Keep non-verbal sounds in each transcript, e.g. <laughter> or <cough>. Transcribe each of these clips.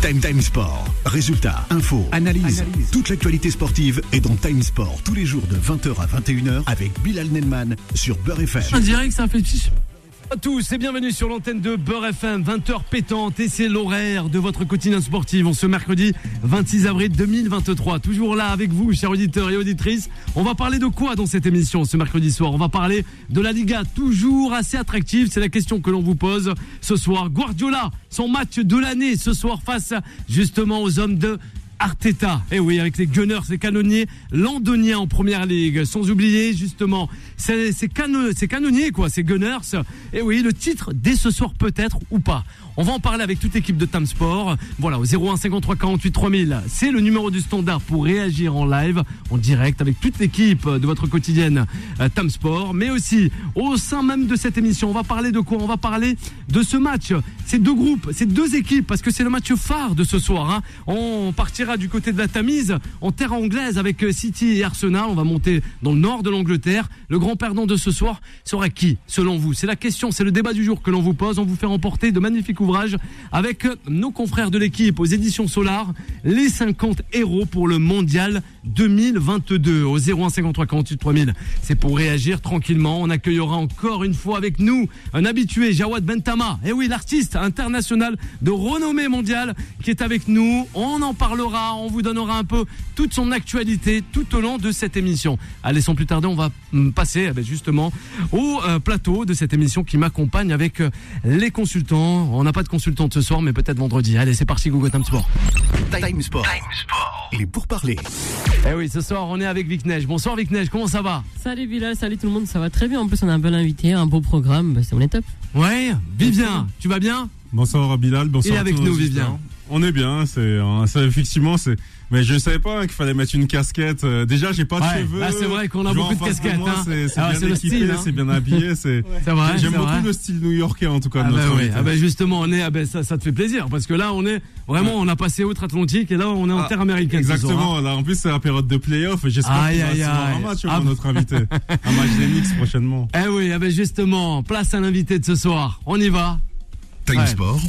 Time Time Sport. Résultats, infos, analyse. Toute l'actualité sportive est dans Time Sport tous les jours de 20h à 21h avec Bilal Nelman sur Beurre FM. Ça fait petit à tous et bienvenue sur l'antenne de Beurre FM, 20h pétante et c'est l'horaire de votre quotidien sportif en ce mercredi 26 avril 2023. Toujours là avec vous, chers auditeurs et auditrices. On va parler de quoi dans cette émission ce mercredi soir? On va parler de la Liga, toujours assez attractive. C'est la question que l'on vous pose ce soir. Guardiola, son match de l'année ce soir face justement aux hommes de Arteta. Et eh oui, avec les Gunners, les canonniers londoniens en première ligue. Sans oublier, justement, c'est canonniers, quoi, ces Gunners. Et eh oui, le titre dès ce soir peut-être ou pas. On va en parler avec toute l'équipe de Tam Sport. Voilà, au 01 53 48 3000, c'est le numéro du standard pour réagir en live, en direct, avec toute l'équipe de votre quotidienne euh, Tam Sport. Mais aussi, au sein même de cette émission, on va parler de quoi? On va parler de ce match. Ces deux groupes, ces deux équipes, parce que c'est le match phare de ce soir. Hein. On partira du côté de la Tamise, en terre anglaise, avec euh, City et Arsenal. On va monter dans le nord de l'Angleterre. Le grand perdant de ce soir sera qui, selon vous? C'est la question, c'est le débat du jour que l'on vous pose. On vous fait remporter de magnifiques avec nos confrères de l'équipe aux éditions Solar, les 50 héros pour le mondial 2022 au 0153 48 3000. C'est pour réagir tranquillement. On accueillera encore une fois avec nous un habitué, Jawad Bentama. Et eh oui, l'artiste international de renommée mondiale qui est avec nous. On en parlera, on vous donnera un peu toute son actualité tout au long de cette émission. Allez, sans plus tarder, on va passer eh ben, justement au euh, plateau de cette émission qui m'accompagne avec euh, les consultants. On n'a pas de consultante ce soir, mais peut-être vendredi. Allez, c'est parti, Google Time Sport. Time Sport. Time Sport. Il est pour parler. Eh oui, ce soir, on est avec Vic Neige. Bonsoir Vic Neige, comment ça va? Salut Villa, salut tout le monde, ça va très bien. En plus, on a un bon invité, un beau programme, bah, c'est on est top. Ouais, Vivien, tu vas bien? Bonsoir Bilal, bonsoir. Et avec nous, Vivien. On est bien, c'est effectivement c'est mais je savais pas qu'il fallait mettre une casquette. Euh, déjà, j'ai pas de cheveux. Ah, c'est vrai qu'on a beaucoup de casquettes. Hein. C'est ah, bien équipé, hein. c'est bien habillé. C'est <laughs> vrai. J'aime beaucoup le style new-yorkais en tout cas. Ah, de notre bah, ah bah justement, on est. Ah bah, ça, ça te fait plaisir parce que là, on est vraiment, on a passé outre-Atlantique et là, on est en ah, terre américaine. Exactement. Hein. Là, en plus, c'est la période de playoff. J'espère qu'il va y avoir un match ah, notre invité, un match des mix prochainement. <laughs> Eh oui, ah bah justement, place à l'invité de ce soir. On y va. Time Sport.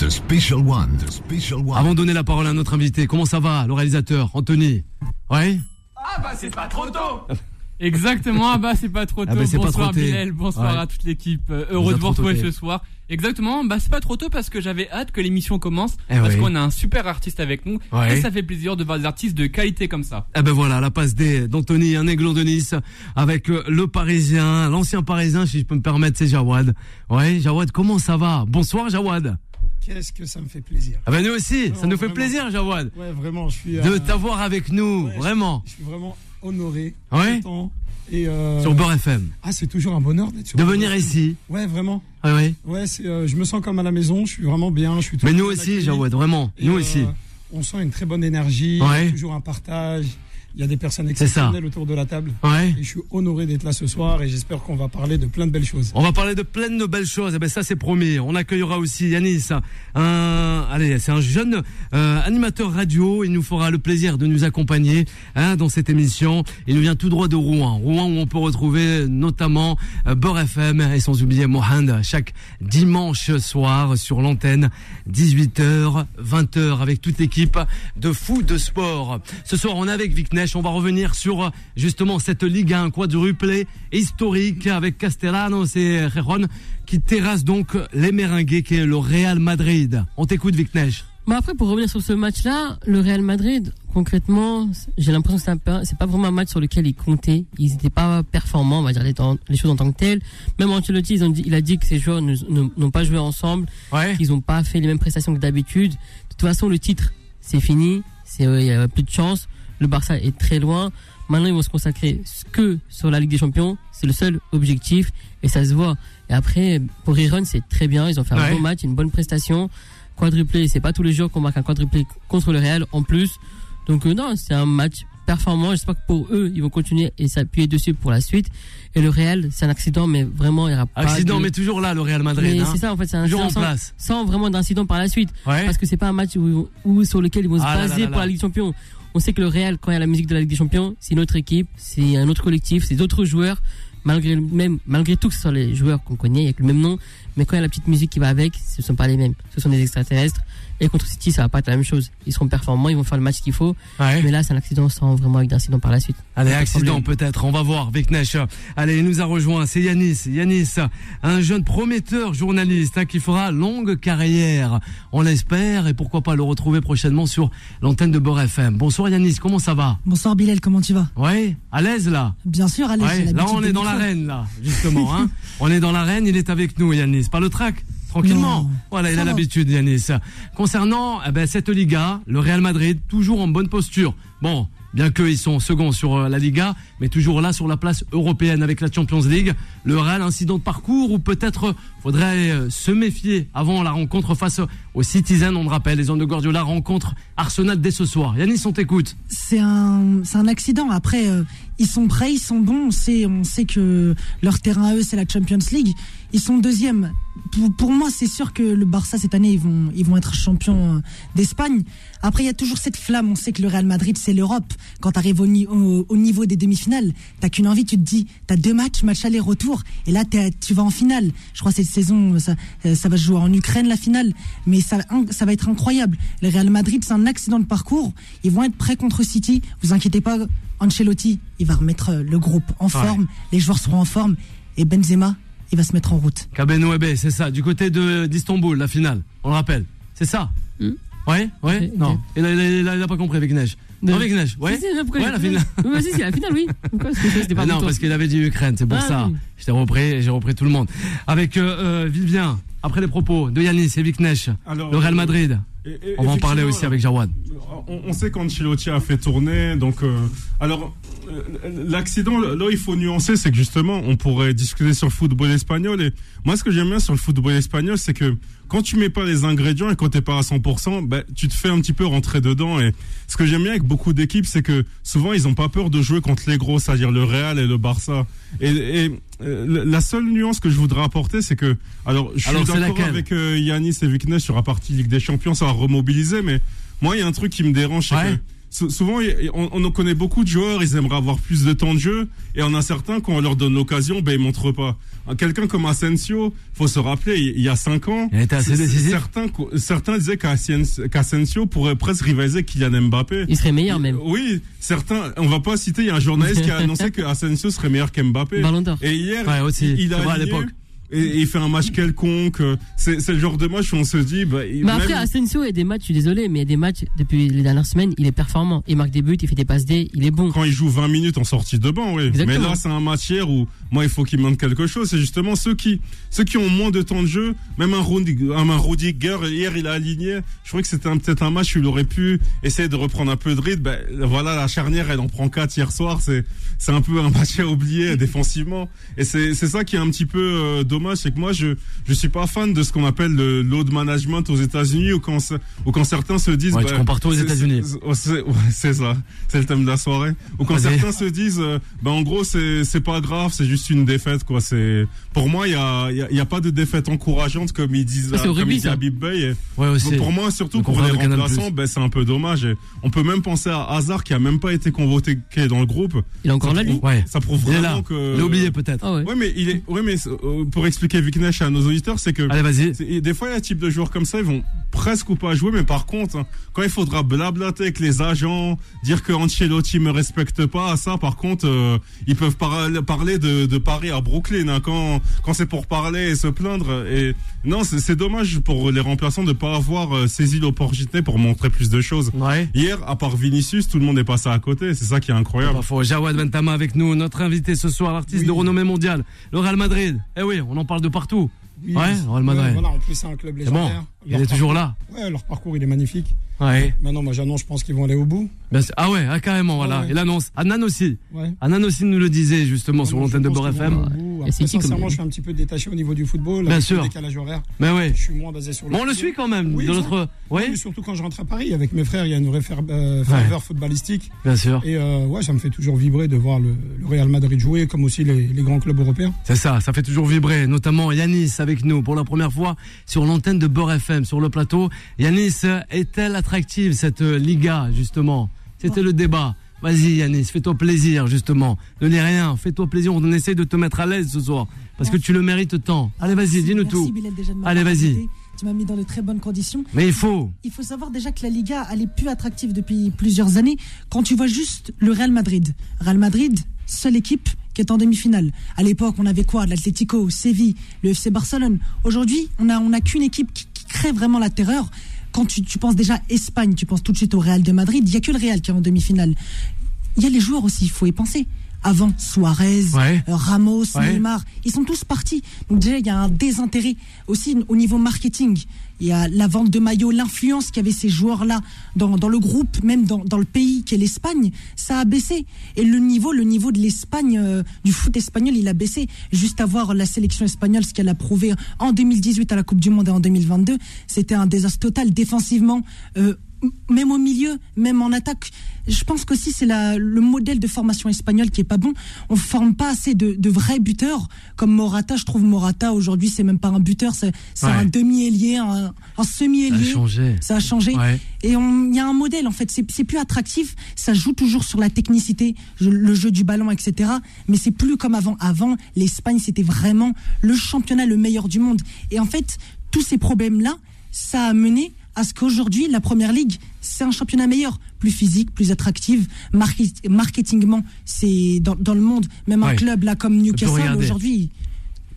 The Special One. The Special One. Avant de donner la parole à notre invité, comment ça va, le réalisateur, Anthony? Oui Ah bah c'est pas trop tôt <laughs> Exactement, ah bah c'est pas trop ah, tôt. bah, bonsoir pas Bilal, bonsoir à toute l'équipe. Euh, heureux de vous retrouver ce soir. Exactement, bah c'est pas trop tôt parce que j'avais hâte que l'émission commence eh parce qu'on a un super artiste avec nous et ça fait plaisir de voir des artistes de qualité comme ça. Eh ben voilà, la passe D d'Anthony, un aiglon de Nice avec euh, le Parisien, l'ancien Parisien si je peux me permettre, c'est Jawad. Ouais, Jawad, comment ça va? Bonsoir Jawad. Qu'est-ce que ça me fait plaisir. Ah ben nous aussi, ça nous fait plaisir, Jawad. Ouais, vraiment, je suis. De euh, t'avoir avec nous, vraiment. Je, suis vraiment honoré. Ouais. Et euh, Sur Beurre FM. Ah, c'est toujours un bonheur d'être sur De venir ici. Ouais, vraiment. Ah oui. Ouais, c'est, euh, je me sens comme à la maison, je suis vraiment bien. Je suis Mais nous aussi, Jawad, vraiment. nous aussi. On sent une très bonne énergie, toujours un partage. Il y a des personnes exceptionnelles autour de la table. Ouais. Et je suis honoré d'être là ce soir et j'espère qu'on va parler de plein de belles choses. On va parler de plein de belles choses. Et eh ben ça c'est promis. On accueillera aussi Yanis, un allez, c'est un jeune euh, animateur radio. Il nous fera le plaisir de nous accompagner hein, dans cette émission. Il nous vient tout droit de Rouen, Rouen où on peut retrouver notamment euh, Beurre FM et sans oublier Mohand chaque dimanche soir sur l'antenne 18h 20h avec toute l'équipe de foot de sport. Ce soir on est avec On va revenir sur justement cette Ligue 1 quadruplé historique avec Castellanos et Rejon qui terrasse donc les Merengues qui est le Real Madrid. On t'écoute Vic Neige. Bah après, pour revenir sur ce match-là, le Real Madrid, concrètement, j'ai l'impression que c'est pas vraiment un match sur lequel ils comptaient. Ils n'étaient pas performants, on va dire les, choses en tant que telles. Même Ancelotti, ils ont dit, il a dit que ces joueurs n'ont pas joué ensemble, ouais. qu'ils n'ont pas fait les mêmes prestations que d'habitude. De toute façon, le titre, c'est fini, il n'y a plus de chance. Le Barça est très loin. Maintenant, ils vont se consacrer que sur la Ligue des Champions. C'est le seul objectif et ça se voit. Et après, pour Iron, c'est très bien. Ils ont fait un bon match, une bonne prestation. Quadruplé, c'est pas tous les jours qu'on marque un quadruplé contre le Real en plus. Donc euh, non, c'est un match performant. J'espère que pour eux, ils vont continuer et s'appuyer dessus pour la suite. Et le Real, c'est un accident, mais vraiment, il n'y aura pas. Accident, mais toujours là, le Real Madrid. Hein. c'est ça, en fait, c'est un accident sans, sans, vraiment d'incident par la suite. Parce que c'est pas un match où, sur lequel ils vont se ah baser pour la Ligue des Champions on sait que le Real, quand il y a la musique de la Ligue des Champions, c'est une autre équipe, c'est un autre collectif, c'est d'autres joueurs malgré, même, malgré tout que ce soit les joueurs qu'on connaît, avec le même nom, mais quand il y a la petite musique qui va avec, ce ne sont pas les mêmes. Ce sont des extraterrestres. Et contre City, ça va pas être la même chose. Ils seront performants, ils vont faire le match qu'il faut. Mais là, c'est un accident sans vraiment avec d'incident par la suite. Allez, accident peut-être. On va voir avec Nesh. Allez, il nous a rejoint. C'est Yanis. Yanis, un jeune prometteur journaliste hein, qui fera longue carrière. On l'espère et pourquoi pas le retrouver prochainement sur l'antenne de Bord FM. Bonsoir Yanis, comment ça va? Bonsoir Bilal, comment tu vas? Oui, à l'aise là? Bien sûr, à l'aise. là, on est dans l'arène là, justement. Hein. <laughs> on est dans l'arène, il est avec nous Yanis. Pas le track tranquillement. voilà, il a l'habitude, Yanis. Concernant eh ben, cette Liga, le Real Madrid, toujours en bonne posture. Bon, bien qu'ils sont seconds sur euh, la Liga, mais toujours là sur la place européenne avec la Champions League. Le Real, incident de parcours ou peut-être faudrait euh, se méfier avant la rencontre face aux Citizens. On le rappelle, les hommes de Guardiola rencontrent Arsenal dès ce soir. Yanis, on t'écoute. C'est un, accident. Après, euh, ils sont prêts, ils sont bons. On sait, on sait que leur terrain à eux, c'est la Champions League. Ils sont deuxièmes. Pour, moi, c'est sûr que le Barça cette année, ils vont, ils vont être champions euh, d'Espagne. Après, il y a toujours cette flamme. On sait que le Real Madrid, c'est l'Europe. Quand tu arrives au, au, niveau des demi-finales, t'as qu'une envie. Tu te dis, t'as deux matchs, match aller-retour, et là, tu vas en finale. Je crois que cette saison, ça, euh, ça va jouer en Ukraine la finale, mais ça, ça va être incroyable. Le Real Madrid, c'est un accident de parcours. Ils vont être prêts contre City. Vous inquiétez pas. Ancelotti, il va remettre le groupe en forme. Les joueurs seront en forme. Et Benzema, il va se mettre en route. Kabenouébé, c'est ça, du côté de d'Istanbul, la finale, on le rappelle. C'est ça hmm. Ouais, ouais, non. Il n'a pas compris avec Neige. Non, avec Neige, ouais. ouais, la finale. Oui, c'est la finale, oui. pas non, parce qu'il avait dit Ukraine, c'est pour ah, ça. Je t'ai repris, j'ai repris tout le monde. Avec euh, euh, Vivien, après les propos de Yanis et Viknesh, le Real Madrid. on va en parler aussi avec Jawad. On, sait qu'Ancelotti a fait tourner, donc euh, alors euh, l'accident, là, il faut nuancer, c'est que justement, on pourrait discuter sur le football espagnol. Et moi, ce que j'aime bien sur le football espagnol, c'est que quand tu mets pas les ingrédients et quand t'es pas à 100%, ben, tu te fais un petit peu rentrer dedans. Et ce que j'aime bien avec beaucoup d'équipes, c'est que souvent, ils ont pas peur de jouer contre les gros, c'est-à-dire le Real et le Barça. Et, euh, la seule nuance que je voudrais apporter, c'est que, alors, je suis d'accord avec euh, Yanis et Viknes sur la partie Ligue des Champions, ça va remobiliser, mais moi, il y a un truc qui me dérange, c'est que souvent, on, on connaît beaucoup de joueurs, ils aimeraient avoir plus de temps de jeu, et on a certains, quand on leur donne l'occasion, ben ils montrent pas. Quelqu'un comme Asensio, faut se rappeler, il y a 5 ans, certains, certains disaient qu'Asensio pourrait presque rivaliser Kylian Mbappé. Il serait meilleur même. Oui, certains, on va pas citer, il y a un journaliste qui a annoncé <laughs> que Asensio serait meilleur qu'Mbappé. Et hier, il, a à et, il fait un match quelconque. C'est le genre de match où on se dit. Bah, mais après, Asensio, il y a des matchs, je suis désolé, mais il y a des matchs, depuis les dernières semaines, il est performant. Il marque des buts, il fait des passes D, il est bon. Quand il joue 20 minutes en sortie de banc, oui. Mais là, c'est un match hier où, moi, il faut qu'il montre quelque chose. C'est justement ceux qui, ceux qui ont moins de temps de jeu, même un Rudiger, un Rudiger hier, il a aligné. Je crois que c'était peut-être un match où il aurait pu essayer de reprendre un peu de rythme. Ben, voilà, la charnière, elle en prend 4 hier soir. C'est, c'est un peu un <laughs> match à oublier défensivement. Et c'est, c'est ça qui est un petit peu euh, dommage, c'est que moi, je, je suis pas fan de ce qu'on appelle le load management aux États-Unis ou quand, ou quand certains se disent. Ouais, tu compares aux États-Unis. C'est ça. C'est le thème de la soirée. Ou quand certains se disent, euh, ben, en gros, c'est, c'est pas grave, c'est juste une défaite, quoi. C'est, pour moi, il y a, il y, a, pas de défaite encourageante comme ils disent, ah, comme il dit Bib Bay. ouais, aussi. Pour moi, surtout pour les remplaçants, ben, c'est un peu dommage. Et on peut même penser à Hazard qui a même pas été convoqué dans le groupe. Il est encore là, lui? Ouais. Ça prouve vraiment que. Il oublié peut-être. Ah ouais. mais il est, ouais, mais euh, pour expliquer Viknesh à nos auditeurs, c'est que. Allez, vas-y. Des fois, il y a un type de joueurs comme ça, ils vont presque ou pas jouer, mais par contre, hein, quand il faudra blablater avec les agents, dire que Ancelotti me respecte pas, ça, par contre, euh, ils peuvent parler de, de Paris à Brooklyn, hein, quand, quand c'est pour parler et se plaindre. Et non, c'est dommage pour les remplaçants de pas avoir euh, saisi l'opportunité pour montrer plus de choses. Ouais. Hier, à part Vinicius, tout le monde est passé à côté. C'est ça qui est incroyable. Bah, faut Jawad Bentama avec nous, notre invité ce soir, artiste de renommée mondiale, le Real Madrid. Eh oui, on en parle de partout. ouais, Real Madrid. en plus, c'est un club légendaire. Il est toujours là. Ouais, leur parcours, il est magnifique. Ouais. Maintenant, moi, j'annonce, je pense qu'ils vont aller au bout. Ben, ah ouais, ah, carrément, voilà. Il annonce. Anan aussi. Ouais. Anan aussi nous le disait, justement, sur l'antenne de Bord FM. Après, sincèrement, je suis un petit peu détaché au niveau du football. Bien sûr. décalage horaire. Mais ouais. Je suis moins basé sur le. Bon, on le suit quand même. Oui, de notre. Oui. Surtout quand je rentre à Paris avec mes frères, il y a une euh, ferveur footballistique. Bien sûr. Et euh, ouais, ça me fait toujours vibrer de voir le, Real Madrid jouer, comme aussi les, les grands clubs européens. C'est ça, ça fait toujours vibrer. Notamment Yanis avec nous pour la première fois sur l'antenne de Bord FM, sur le plateau. Yanis, est-elle attractive cette Liga, justement? C'était le débat. Vas-y Yanis, fais-toi plaisir justement. Ne dis rien, fais-toi plaisir, on essaie de te mettre à l'aise ce soir. Parce que tu le mérites tant. Allez vas-y, dis-nous tout. Allez vas-y. Tu m'as mis dans de très bonnes conditions. Mais il faut. Il faut savoir déjà que la Liga, elle est plus attractive depuis plusieurs années. Quand tu vois juste le Real Madrid. Real Madrid, seule équipe qui est en demi-finale. À l'époque, on avait quoi? L'Atlético, Séville, le FC Barcelone. Aujourd'hui, on n'a on a qu'une équipe qui, crée vraiment la terreur. Quand tu, tu, penses déjà Espagne, tu penses tout de suite au Real de Madrid. Il n'y a que le Real qui est en demi-finale. Il y a les joueurs aussi, il faut y penser avant Suarez, euh, Ramos, Neymar, ils sont tous partis. Donc déjà, il y a un désintérêt aussi au niveau marketing. Il y a la vente de maillots, l'influence qu'avaient ces joueurs-là dans, dans, le groupe, même dans, dans le pays qui est l'Espagne, ça a baissé. Et le niveau, le niveau de l'Espagne, euh, du foot espagnol, il a baissé. Juste à voir la sélection espagnole, ce qu'elle a prouvé en 2018 à la Coupe du Monde et en 2022, c'était un désastre total défensivement. Euh, même au milieu, même en attaque. Je pense qu'aussi c'est le modèle de formation espagnole qui est pas bon. On forme pas assez de, vrais buteurs comme Morata. Je trouve Morata aujourd'hui c'est même pas un buteur, c'est un demi-ailier, un, semi-ailier. Ça a changé. Ça a changé. Et il y a un modèle en fait. C'est plus attractif. Ça joue toujours sur la technicité, le jeu du ballon, etc. Mais c'est plus comme avant. Avant, l'Espagne c'était vraiment le championnat le meilleur du monde. Et en fait, tous ces problèmes là, ça a mené à ce qu'aujourd'hui, la Première Ligue, c'est un championnat meilleur, plus physique, plus attractif. marketingement, c'est dans, le monde, même un club là comme Newcastle aujourd'hui,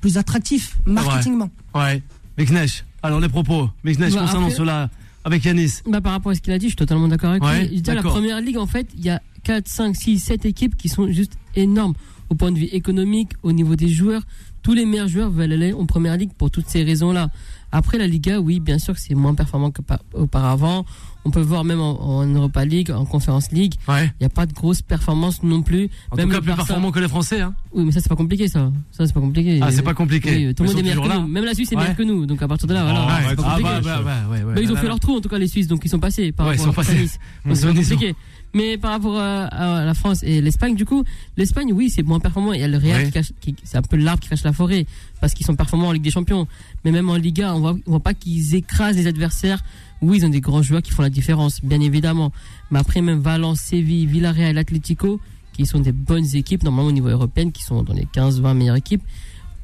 plus attractif, marketingement. Ouais. ouais. alors les propos, Meknesh, bah, concernant cela avec Yanis. Bah, par rapport à ce qu'il a dit, je suis totalement d'accord avec lui. Il la Première Ligue, en fait, il y a 4, 5, 6, 7 équipes qui sont juste énormes au point de vue économique, au niveau des joueurs. Tous les meilleurs joueurs veulent aller en Première Ligue pour toutes ces raisons-là. Après la Liga, oui, bien sûr que c'est moins performant qu'auparavant. On peut voir même en, Europa League, en Conference League, il n'y a pas de grosses performances non plus. En même tout cas, plus performant que les Français. Hein. Oui, mais ça c'est pas compliqué ça. Ça c'est pas compliqué. Ah, c'est pas compliqué. tout le monde est meilleur que nous. Même la Suisse est meilleure que nous. Donc à partir de là, voilà. Ah, pas compliqué. bah, bah, ils ont fait leur trou en tout cas les Suisses, donc ils sont passés par ouais, ils sont passés. C'est compliqué. Mais par rapport à, la France et l'Espagne, du coup, l'Espagne, oui, c'est moins performant. Il y a le Real qui cache, c'est un peu l'arbre qui cache la forêt parce qu'ils sont performants en Ligue des Champions. Mais même en Liga, on voit, on voit pas qu'ils écrasent les adversaires. Oui, ils ont des grands joueurs qui font la différence, bien évidemment. Mais après, même Valence, Séville, Villarreal, Atlético, qui sont des bonnes équipes, normalement au niveau européen, qui sont dans les 15-20 meilleures équipes,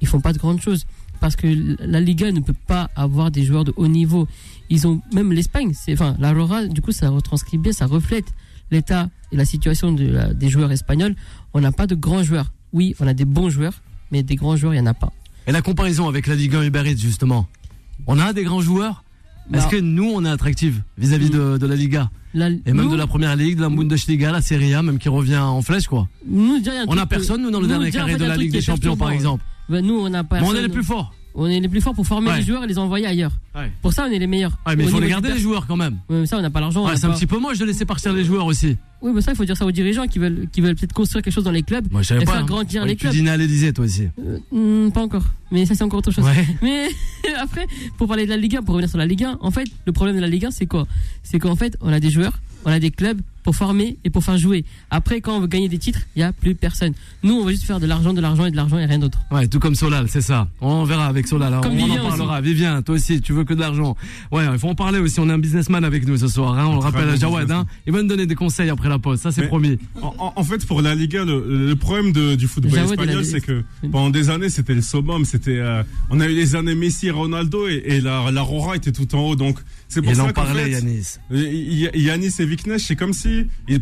ils font pas de grandes choses. Parce que la Liga ne peut pas avoir des joueurs de haut niveau. Ils ont, même l'Espagne, c'est, enfin, l'Aurora, du coup, ça retranscrit bien, ça reflète l'état et la situation de des joueurs espagnols, on n'a pas de grands joueurs. Oui, on a des bons joueurs, mais des grands joueurs, il n'y en a pas. Et la comparaison avec la Ligue 1 Uber justement, on a des grands joueurs Est-ce que nous, on est attractifs vis-à-vis de, de, la Liga Et même de la Première Ligue, de la Bundesliga, la Serie A, même qui revient en flèche, quoi. on a personne, nous, dans le dernier carré de la Ligue des Champions, par exemple. Ben, nous, on a pas. on est les plus forts on est les plus forts pour former les joueurs et les envoyer ailleurs. Pour ça, on est les meilleurs. mais il faut les garder les joueurs quand même. mais ça, on n'a pas l'argent. c'est un petit peu moche de laisser partir les joueurs aussi. Oui, mais ça, il faut dire ça aux dirigeants qui veulent, qui veulent peut-être construire quelque chose dans les clubs. Moi, je savais pas. Faire hein. grandir les clubs. Tu dînais à l'Elysée, toi aussi. Euh, hmm, pas encore. Mais ça, c'est encore autre chose. <laughs> Mais <laughs> après, pour parler de la Ligue 1, pour revenir sur la Ligue 1, en fait, le problème de la Ligue 1, c'est quoi? C'est qu'en fait, on a des joueurs, on a des clubs pour former et pour faire jouer. Après, quand on veut gagner des titres, il n'y a plus personne. Nous, on veut juste faire de l'argent, de l'argent et de l'argent et rien d'autre. Ouais, tout comme Solal, c'est ça. On verra avec Solal. Hein. on en parlera. Vivien, toi aussi, tu veux que de l'argent. Ouais, il faut en parler aussi. On a un businessman avec nous ce soir. Hein. On le rappelle à Jawad. Hein. Il va nous donner des conseils après la pause. Ça, c'est promis. En, fait, pour la Liga, le, problème du football espagnol, c'est que pendant des années, c'était le summum. C'était, euh, on a eu les années Messi, Ronaldo et, la, la Rora était tout en haut. Donc, c'est pour ça en parlait, Yanis. Yanis et Viknesh, c'est comme si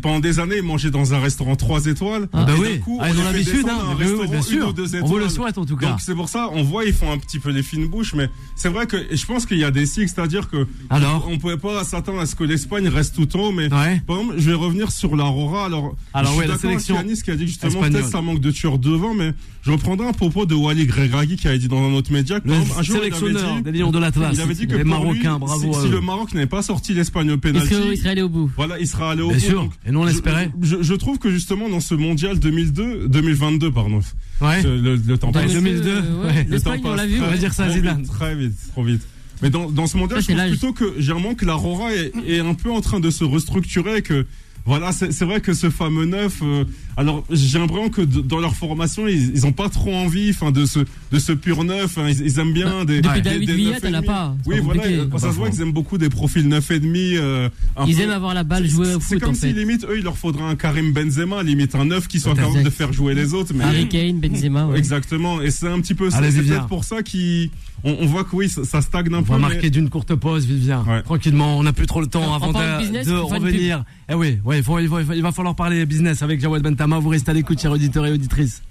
pendant des années ils mangeaient dans un restaurant 3 étoiles. Ah, bah oui, coup, ah, ils ont l'habitude, hein. bien sûr. On vous le souhaite en tout cas. Donc c'est pour ça, on voit ils font un petit peu les fines bouches, mais c'est vrai que je pense qu'il y a des cycles, c'est-à-dire que alors on pouvait pas s'attendre à ce que l'Espagne reste tout en haut, mais par exemple, je vais revenir sur l'Aurora. Alors, alors je suis ouais, la sélection. Yanis qui a dit justement peut-être ça manque de tueurs devant, mais je reprendrai un propos de Wally Gregragui qui avait dit dans un autre média que un jour, sélectionneur des Lions de l'Atlas. Il avait dit que les Marocains, bravo. Si, le Maroc n'avait pas sorti l'Espagne au pénalty, il serait allé au bout? Voilà, il sera allé au bout. Bien sûr. Et nous on l'espérait. Je, je, trouve que justement dans ce mondial 2002, 2022 pardon. Ouais. Le, le temps passe. 2002. Ouais. Le temps passe. On l'a vu. On va dire ça, Zidane. Très vite, trop vite. Mais dans, dans ce mondial, je pense plutôt que j'ai que la Rora est, est un peu en train de se restructurer que Voilà, c'est vrai que ce fameux neuf. Euh, alors, j'ai l'impression que dans leur formation, ils, ont pas trop envie, enfin, de ce de ce pur neuf. Hein. ils, aiment bien des. Depuis David Villa, t'en as pas. Oui, voilà. Ça se voit qu'ils aiment beaucoup des profils neuf et demi. Euh, ils aiment avoir la balle jouée au foot. C'est comme si limite eux, il leur faudrait un Karim Benzema, limite un neuf qui soit capable de faire jouer les autres. Mais... Harry Kane, Benzema. Ouais. Exactement. Et c'est un petit peu. C'est peut-être pour ça qu'ils on, voit que oui, ça, stagne un peu. On va marquer d'une courte pause, Vivien. Tranquillement, on n'a plus trop le temps avant de, revenir. Eh oui, il, va falloir parler business avec Jawad Vous restez à l'écoute, chers auditeurs et auditrices.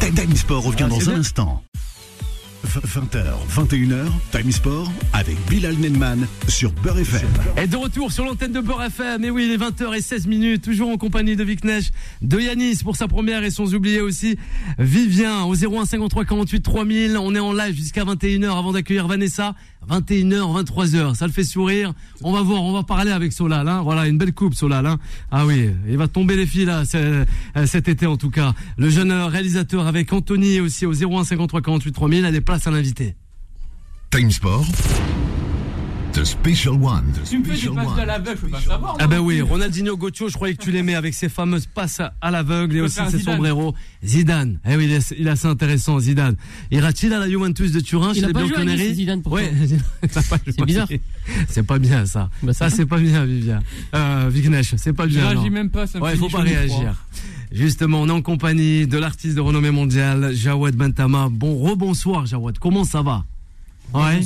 Time Sport revient ah, dans un instant. 20h, 21h, Time Sport avec Bilal Nenman sur Beurre FM. Et de retour sur l'antenne de Beurre FM. Et oui, il est 20h16 minutes, toujours en compagnie de Vic Neige, de Yanis pour sa première et sans oublier aussi Vivien au 01 53 48 3000. On est en live jusqu'à 21h avant d'accueillir Vanessa. 21h, 23h, ça le fait sourire. On va voir, on va parler avec Solal. Hein. Voilà, une belle coupe Solal. Hein. Ah oui, il va tomber les filles là euh, cet été en tout cas. Le jeune réalisateur avec Anthony aussi au 01 53 48 3000 a des places à l'inviter. Time Sport. The Special One. tu me fais des passes à l'aveugle, je peux pas savoir. Ah ben oui, Ronaldinho Gocho, je croyais que tu l'aimais avec ses fameuses passes à l'aveugle et aussi ses sombreros. Zidane. Eh oui, il est, assez intéressant, Zidane. Ira-t-il à la Juventus de Turin Il <laughs> a pas joué à Zidane pour ouais. C'est bizarre. C'est pas bien ça. Bah, ça c'est pas bien, Vivien. Euh, Vignesh, c'est pas bien. Je réagis même pas, ça Ouais, faut pas réagir. Justement, on est en compagnie de l'artiste de renommée mondiale, Jawad Bentama. Bon, rebonsoir, Jawad. Comment ça va? Ouais.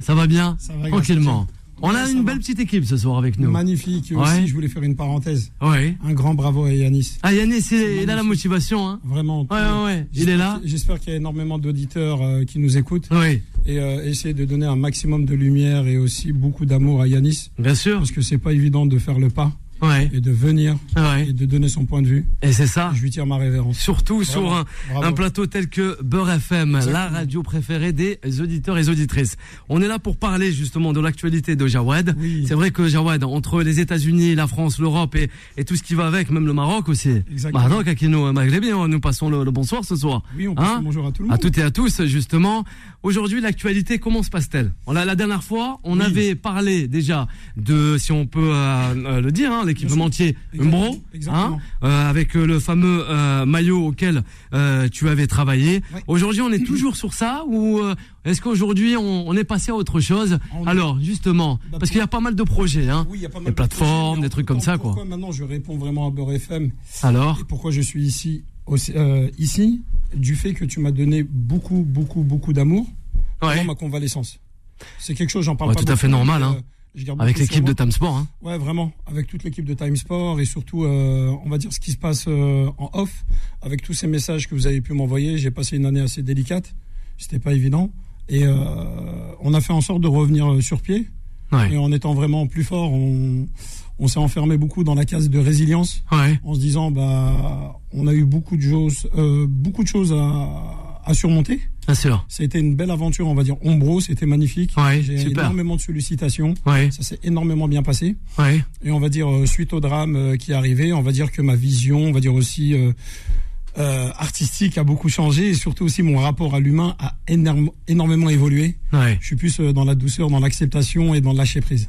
Ça va bien Tranquillement. On a une belle petite équipe ce soir avec nous. Magnifique. Aussi, je voulais faire une parenthèse. Ouais. Un grand bravo à Yanis. Ah, Yanis, il, a la motivation. Hein. Vraiment. Ouais, ouais, Il est là. J'espère qu'il y a énormément d'auditeurs euh, qui nous écoutent. Oui. Et euh, essayer de donner un maximum de lumière et aussi beaucoup d'amour à Yanis. Bien sûr. Parce que c'est pas évident de faire le pas et de venir et de donner son point de vue. Et c'est ça. Je lui tire ma révérence. Surtout sur un, un, plateau tel que Beurre FM, la radio préférée des auditeurs et auditrices. On est là pour parler justement de l'actualité de Jawad. C'est vrai que Jawad, entre les États-Unis, la France, l'Europe et, et, tout ce qui va avec, même le Maroc aussi. Maroc, à qui nous, nous passons le, bonsoir ce soir. Oui, on passe hein bonjour à tout le monde. À toutes et à tous, justement. Aujourd'hui, l'actualité, comment se passe-t-elle? La dernière fois, on avait parlé déjà de, si on peut euh, euh, le dire, hein, l'équipementier Umbro, hein, euh, avec euh, le fameux euh, maillot auquel tu avais travaillé. Aujourd'hui, on est toujours sur ça ou est-ce qu'aujourd'hui on, est passé à autre chose Alors, justement, bah, parce qu'il y a pas mal de projets, hein, oui, y a pas mal des plateformes, des trucs comme ça, quoi. Maintenant, je réponds vraiment à Beurre FM. Alors, pourquoi je suis ici ici du fait que tu m'as donné beaucoup, beaucoup, beaucoup d'amour pendant ma convalescence. C'est quelque chose, j'en parle pas tout à fait normal. Hein. Avec l'équipe de Time Sport. Hein. Ouais, vraiment. Avec toute l'équipe de Time Sport et surtout, euh, on va dire ce qui se passe euh, en off. Avec tous ces messages que vous avez pu m'envoyer, j'ai passé une année assez délicate. C'était pas évident. Et euh, on a fait en sorte de revenir sur pied. Ouais. Et en étant vraiment plus fort, on, on s'est enfermé beaucoup dans la case de résilience. Ouais. En se disant, bah, on a eu beaucoup de choses, beaucoup de choses à à surmonter. Bien sûr. C'était une belle aventure, on va dire. Ombro, c'était magnifique. Ouais, J'ai énormément de sollicitations. Ouais. Ça s'est énormément bien passé. Ouais. Et on va dire, euh, suite au drame euh, qui est arrivé, on va dire que ma vision, on va dire aussi euh, euh, artistique a beaucoup changé et surtout aussi mon rapport à l'humain a énormément évolué. Ouais. Je suis plus dans la douceur, dans l'acceptation et dans le lâcher prise.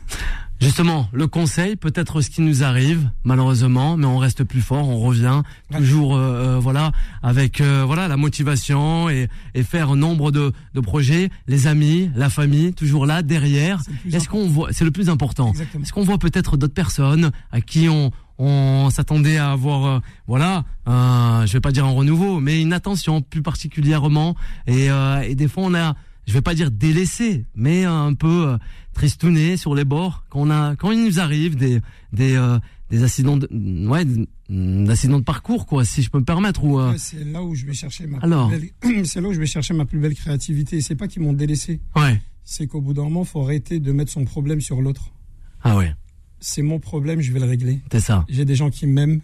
Justement, le conseil, peut-être ce qui nous arrive, malheureusement, mais on reste plus fort, on revient toujours, euh, euh, voilà, avec euh, voilà la motivation et, et faire nombre de, de projets, les amis, la famille, toujours là derrière. Est-ce qu'on voit, c'est le plus important. Est-ce qu'on voit peut-être d'autres personnes à qui on on s'attendait à avoir, voilà, euh, je vais pas dire un renouveau, mais une attention plus particulièrement. Et, et des fois, on a je vais pas dire délaissé, mais un peu euh, tristouné sur les bords quand on a quand il nous arrive des des euh, des accidents de, ouais d'accidents de parcours quoi si je peux me permettre ou euh, c'est là où je vais chercher ma alors. <clears throat> c'est là où je vais chercher ma plus belle créativité. C'est pas qu'ils m'ont délaissé. Ouais. C'est qu'au bout d'un moment faut arrêter de mettre son problème sur l'autre. Ah ouais. C'est mon problème je vais le régler. C'est ça. J'ai des gens qui m'aiment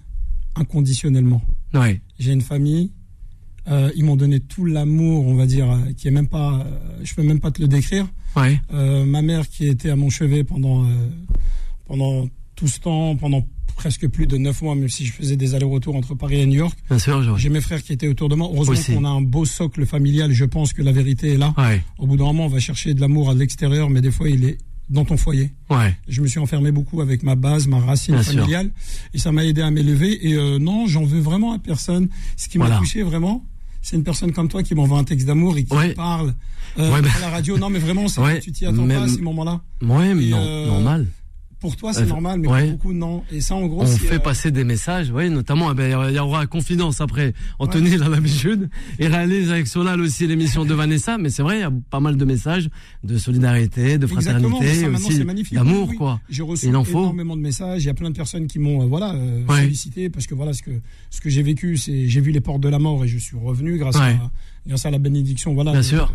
inconditionnellement. Ouais. J'ai une famille euh, ils m'ont donné tout l'amour, on va dire, euh, qui est même pas, euh, je peux même pas te le décrire. Ouais. Euh, ma mère qui était à mon chevet pendant pendant tout ce temps, pendant presque plus de neuf mois, même si je faisais des allers-retours entre Paris et New York. Bien sûr, J'ai mes frères qui étaient autour de moi. Heureusement qu'on a un beau socle familial. Je pense que la vérité est là. Ouais. Au bout d'un moment, on va chercher de l'amour à l'extérieur, mais des fois, il est dans ton foyer. Ouais. Je me suis enfermé beaucoup avec ma base, ma racine familiale, et ça m'a aidé à m'élever. Et euh, non, j'en veux vraiment à personne. Ce qui m'a touché vraiment, c'est une personne comme toi qui m'envoie un texte d'amour et qui parle euh, à la radio. Non, mais vraiment, tu t'y attends pas à ces moments-là. Ouais, mais non, euh, normal pour toi, c'est euh, normal, mais pour beaucoup, non. Et ça, en gros, on fait euh, passer des messages, oui, notamment, eh ben, il y aura confidence après. Anthony, il a l'habitude. Il réalise avec Solal aussi l'émission de Vanessa, mais c'est vrai, il y a pas mal de messages de solidarité, de fraternité, aussi d'amour, quoi. J'ai reçu énormément de messages. Il y a plein de personnes qui m'ont, euh, voilà, sollicité parce que voilà, ce que, ce que j'ai vécu, c'est, j'ai vu les portes de la mort et je suis revenu grâce à, grâce à la bénédiction, voilà. Bien sûr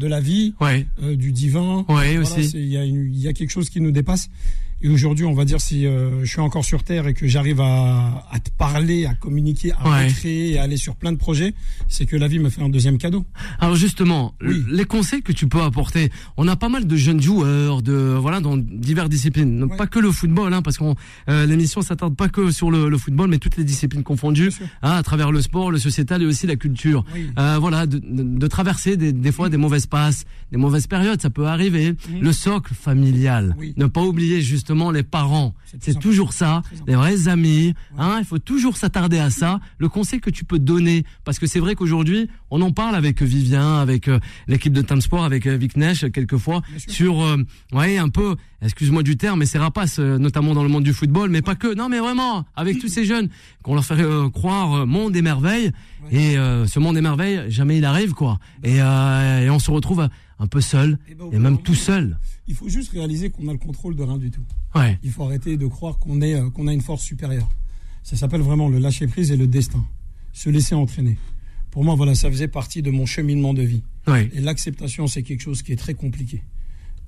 de la vie, euh, du divin. Ouais, aussi. Il y, y, a quelque chose qui nous dépasse. Et aujourd'hui, on va dire si euh, je suis encore sur Terre et que j'arrive à, à, te parler, à communiquer, à créer et à aller sur plein de projets, c'est que la vie me fait un deuxième cadeau. Alors justement, les conseils que tu peux apporter, on a pas mal de jeunes joueurs, de voilà, dans diverses disciplines, pas que le football, hein, parce qu'on euh, l'émission s'attarde pas que sur le, le, football, mais toutes les disciplines confondues, hein, à travers le sport, le sociétal et aussi la culture. Euh, voilà, de, de, traverser des, des fois des mauvaises passes, des mauvaises périodes, ça peut arriver. Le socle familial, ne pas oublier justement les parents. C'est toujours ça, les vrais amis. Hein, il faut toujours s'attarder à ça. Le conseil que tu peux donner, parce que c'est vrai qu'aujourd'hui, on en parle avec Vivien, avec euh, l'équipe de Time Sport, avec euh, Vic Nesh, quelquefois, sur, euh, ouais, un peu, excuse-moi du terme, mais c'est rapace, notamment dans le monde du football, mais pas que. Non, mais vraiment, avec tous ces jeunes, qu'on leur fait croire monde et merveilles, et ce monde et merveilles, jamais il arrive, quoi. Et, et on se retrouve un peu seul, eh ben, et, même tout seul. Il faut juste réaliser qu'on a le contrôle de rien du tout. Ouais. Il faut arrêter de croire qu'on est euh, qu'on a une force supérieure. Ça s'appelle vraiment le lâcher prise et le destin. Se laisser entraîner. Pour moi, voilà, ça faisait partie de mon cheminement de vie. Ouais. Et l'acceptation, c'est quelque chose qui est très compliqué.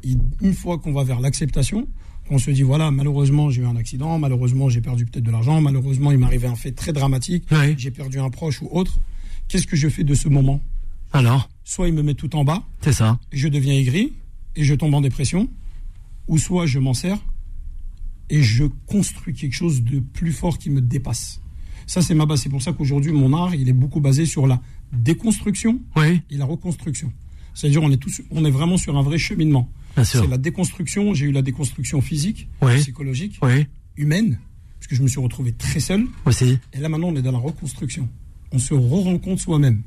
une fois qu'on va vers l'acceptation, on se dit voilà, malheureusement j'ai eu un accident, malheureusement j'ai perdu peut-être de l'argent, malheureusement il m'arrivait un fait très dramatique, j'ai perdu un proche ou autre. Qu'est-ce que je fais de ce moment? Alors? Soit il me met tout en bas. C'est ça. Je deviens aigri et je tombe en dépression. Ou soit je m'en sers et je construis quelque chose de plus fort qui me dépasse. Ça, c'est ma base. C'est pour ça qu'aujourd'hui, mon art, il est beaucoup basé sur la déconstruction et la reconstruction. C'est-à-dire, on est tous, on est vraiment sur un vrai cheminement. C'est la déconstruction. J'ai eu la déconstruction physique, psychologique, humaine, parce que je me suis retrouvé très seul. Aussi. Et là, maintenant, on est dans la reconstruction. On se re-rencontre soi-même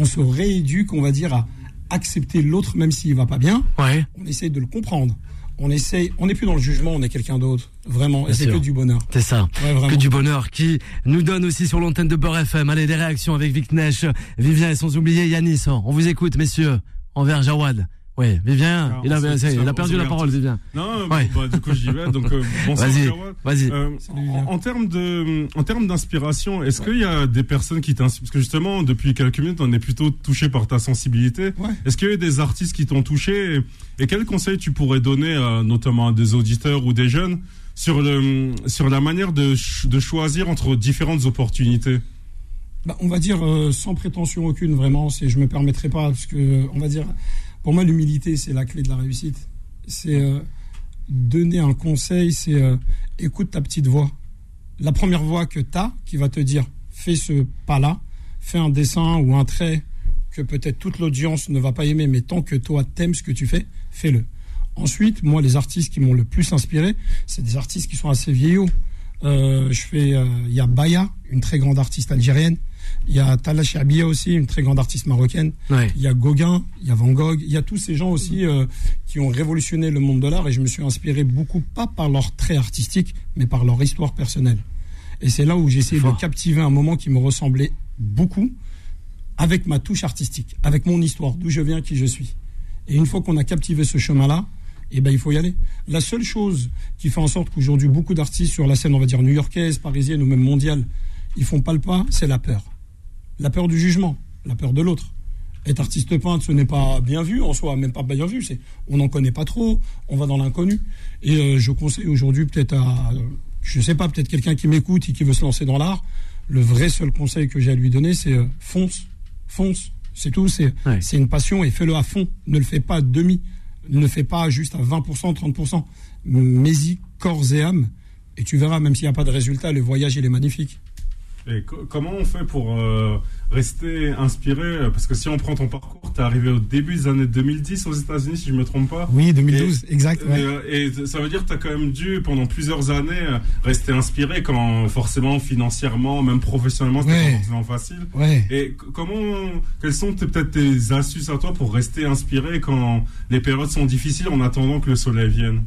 on se rééduque, on va dire, à accepter l'autre même s'il va pas bien. Ouais. On essaye de le comprendre. On essaye, on n'est plus dans le jugement, on est quelqu'un d'autre. Vraiment. et c'est que du bonheur. C'est ça. que du bonheur qui nous donne aussi sur l'antenne de Beurre FM. Allez, des réactions avec Vic Nesh, Vivien et sans oublier Yanis. On vous écoute, messieurs, envers Jawad. Oui, Vivien, il, a, il a perdu la parole, Vivien. Non, bah, du coup, j'y vais. Donc, euh, <laughs> vas-y, vas-y. Euh, en, termes de, en termes d'inspiration, est-ce qu'il y a des personnes qui t'inspirent Parce que justement, depuis quelques minutes, on est plutôt touché par ta sensibilité. Est-ce qu'il y a des artistes qui t'ont touché et, quels conseils tu pourrais donner, notamment à des auditeurs ou des jeunes, sur le, sur la manière de, de choisir entre différentes opportunités? Bah, on va dire euh, sans prétention aucune, vraiment. C'est, je me permettrai pas parce que, on va dire pour moi, l'humilité, c'est la clé de la réussite. C'est euh, donner un conseil, c'est euh, écoute ta petite voix. La première voix que tu as qui va te dire fais ce pas-là, fais un dessin ou un trait que peut-être toute l'audience ne va pas aimer, mais tant que toi t'aimes ce que tu fais, fais-le. Ensuite, moi, les artistes qui m'ont le plus inspiré, c'est des artistes qui sont assez vieillots. Euh, je fais, il y a Baya, une très grande artiste algérienne. Il y a Tala Sherbia aussi, une très grande artiste marocaine. Il y a Gauguin, il y a Van Gogh. Il y a tous ces gens aussi euh, qui ont révolutionné le monde de l'art et je me suis inspiré beaucoup, pas par leur trait artistique, mais par leur histoire personnelle. Et c'est là où j'ai essayé de captiver un moment qui me ressemblait beaucoup avec ma touche artistique, avec mon histoire, d'où je viens, qui je suis. Et une fois qu'on a captivé ce chemin-là, eh ben, il faut y aller. La seule chose qui fait en sorte qu'aujourd'hui, beaucoup d'artistes sur la scène, on va dire new-yorkaise, parisienne ou même mondiale, ils font pas le pas, c'est la peur. La peur du jugement, la peur de l'autre. Être artiste peintre, ce n'est pas bien vu en soi, même pas bien vu. C'est, on n'en connaît pas trop, on va dans l'inconnu. Et euh, je conseille aujourd'hui peut-être à, je sais pas, peut-être quelqu'un qui m'écoute et qui veut se lancer dans l'art. Le vrai seul conseil que j'ai à lui donner, c'est euh, fonce, fonce. C'est tout. C'est, c'est une passion et fais-le à fond. Ne le fais pas à demi. Ne le fais pas juste à 20%, 30%. Mais y corps et âme. Et tu verras, même s'il n'y a pas de résultat, le voyage, il est magnifique. Et comment on fait pour euh, rester inspiré? Parce que si on prend ton parcours, tu es arrivé au début des années 2010 aux États-Unis, si je me trompe pas. Oui, 2012, exact. Et, ça veut dire que tu as quand même dû, pendant plusieurs années, euh, rester inspiré quand forcément, financièrement, même professionnellement, c'était pas forcément facile. Ouais. Et comment, quelles sont peut-être tes astuces à toi pour rester inspiré quand les périodes sont difficiles en attendant que le soleil vienne?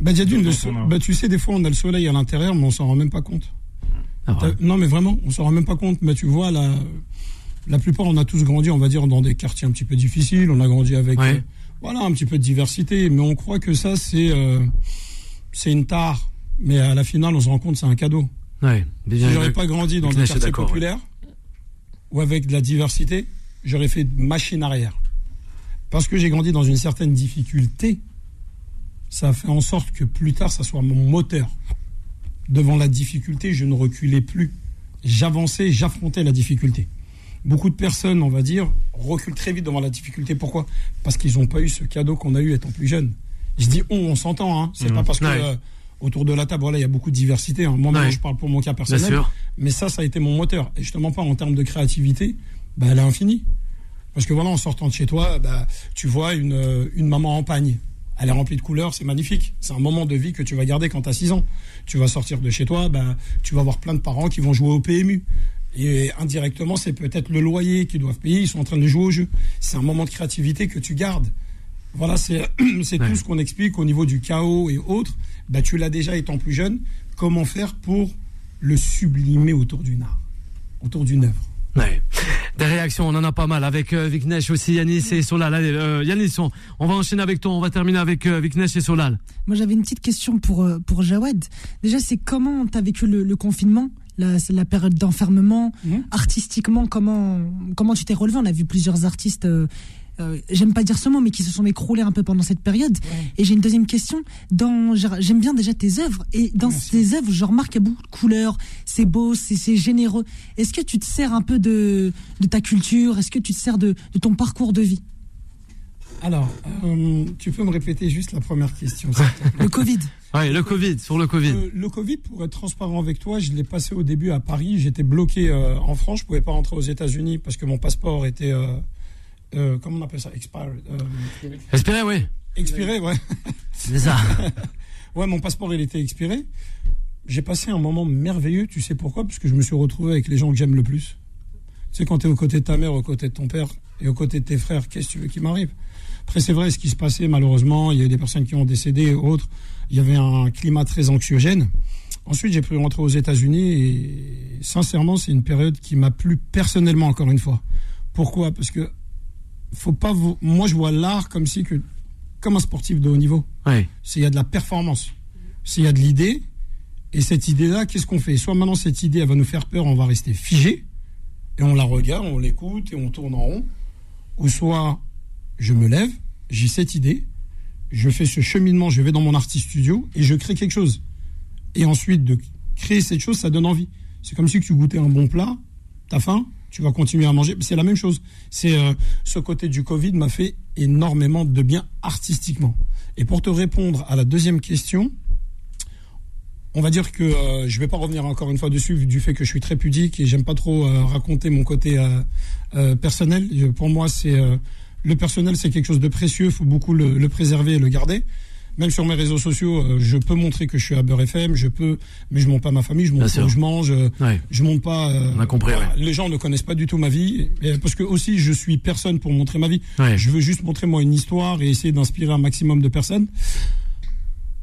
Bah, d'une, bah, tu sais, des fois, on a le soleil à l'intérieur, mais on s'en rend même pas compte. Ah, non, mais vraiment, on s'en rend même pas compte. Mais tu vois, la, la plupart, on a tous grandi, on va dire, dans des quartiers un petit peu difficiles. On a grandi avec, euh, voilà, un petit peu de diversité. Mais on croit que ça, c'est, euh, c'est une tare. Mais à la finale, on se rend compte, c'est un cadeau. Ouais. si j'aurais pas grandi dans des quartiers populaires ou avec de la diversité, j'aurais fait machine arrière. Parce que j'ai grandi dans une certaine difficulté, ça a fait en sorte que plus tard, ça soit mon moteur devant la difficulté, je ne reculais plus. J'avançais, j'affrontais la difficulté. Beaucoup de personnes, on va dire, reculent très vite devant la difficulté. Pourquoi? Parce qu'ils n'ont pas eu ce cadeau qu'on a eu étant plus jeune. Je dis on, on s'entend, hein. C'est mmh. pas parce que euh, autour de la table, voilà, il y a beaucoup de diversité. Hein. Moi, je parle pour mon cas personnel. Mais ça, ça a été mon moteur. Et justement pas en termes de créativité, bah, elle est infinie. Parce que voilà, en sortant de chez toi, bah, tu vois une, euh, une maman en pagne elle est remplie de couleurs, c'est magnifique. C'est un moment de vie que tu vas garder quand tu as 6 ans. Tu vas sortir de chez toi, ben, tu vas voir plein de parents qui vont jouer au PMU. Et indirectement, c'est peut-être le loyer qu'ils doivent payer, ils sont en train de jouer au jeu. C'est un moment de créativité que tu gardes. Voilà, c'est <clears throat> tout ce qu'on explique au niveau du chaos et autres. Ben, tu l'as déjà étant plus jeune. Comment faire pour le sublimer autour d'une art, autour d'une œuvre? Ouais. Des réactions, on en a pas mal avec euh, Viknesh aussi, Yanis et Solal. Allez, euh, Yanis, on, va enchaîner avec toi, on va terminer avec euh, Viknesh et Solal. Moi j'avais une petite question pour, euh, pour Jawed. Déjà, c'est comment tu as vécu le, confinement la, la période d'enfermement, mmh. artistiquement, comment, comment tu t'es relevé? On a vu plusieurs artistes euh, j'aime pas dire ce mot, mais qui se sont écroulés un peu pendant cette période. Et j'ai une deuxième question. Dans, j'aime bien déjà tes œuvres, et dans tes œuvres, je remarque qu'il y a beaucoup de couleurs, c'est beau, c'est généreux. Est-ce que tu te sers un peu de, de ta culture? Est-ce que tu te sers de, de ton parcours de vie? Alors, euh, tu peux me répéter juste la première question Le Covid. <laughs> Oui, le Covid, sur le Covid. Euh, le Covid, pour être transparent avec toi, je l'ai passé au début à Paris. J'étais bloqué en France. Je pouvais pas rentrer aux États-Unis parce que mon passeport était euh, comment on appelle ça? Expired. Euh, expiré, oui. Expiré, ouais. C'est ça. <laughs> ouais, mon passeport, il était expiré. J'ai passé un moment merveilleux, tu sais pourquoi? Parce que je me suis retrouvé avec les gens que j'aime le plus. Tu sais, quand tu es aux côtés de ta mère, aux côtés de ton père et aux côtés de tes frères, qu'est-ce que tu veux qui m'arrive? Après, c'est vrai, ce qui se passait, malheureusement, il y a eu des personnes qui ont décédé et autres. Il y avait un climat très anxiogène. Ensuite, j'ai pu rentrer aux États-Unis et sincèrement, c'est une période qui m'a plu personnellement, encore une fois. Pourquoi? Parce que faut pas vous... Moi, je vois l'art comme si que, comme un sportif de haut niveau. Ouais. Il y a de la performance. S'il y a de l'idée, et cette idée-là, qu'est-ce qu'on fait? Soit maintenant, cette idée, elle va nous faire peur, on va rester figé, et on la regarde, on l'écoute, et on tourne en rond. Ou soit, je me lève, j'ai cette idée, je fais ce cheminement, je vais dans mon artiste studio, et je crée quelque chose. Et ensuite, de créer cette chose, ça donne envie. C'est comme si tu goûtais un bon plat, t'as faim, tu vas continuer à manger. C'est la même chose. C'est euh, ce côté du Covid m'a fait énormément de bien artistiquement. Et pour te répondre à la deuxième question, on va dire que euh, je vais pas revenir encore une fois dessus du fait que je suis très pudique et j'aime pas trop euh, raconter mon côté personnel. Pour moi, c'est le personnel, c'est quelque chose de précieux. Il faut beaucoup le préserver et le garder même sur mes réseaux sociaux, euh, je peux montrer que je suis à Beurre FM, je peux, mais je montre pas ma famille, je montre où je mange, euh, je montre pas. Euh, On a compris. Les gens ne connaissent pas du tout ma vie, parce que aussi je suis personne pour montrer ma vie. Je veux juste montrer moi une histoire et essayer d'inspirer un maximum de personnes.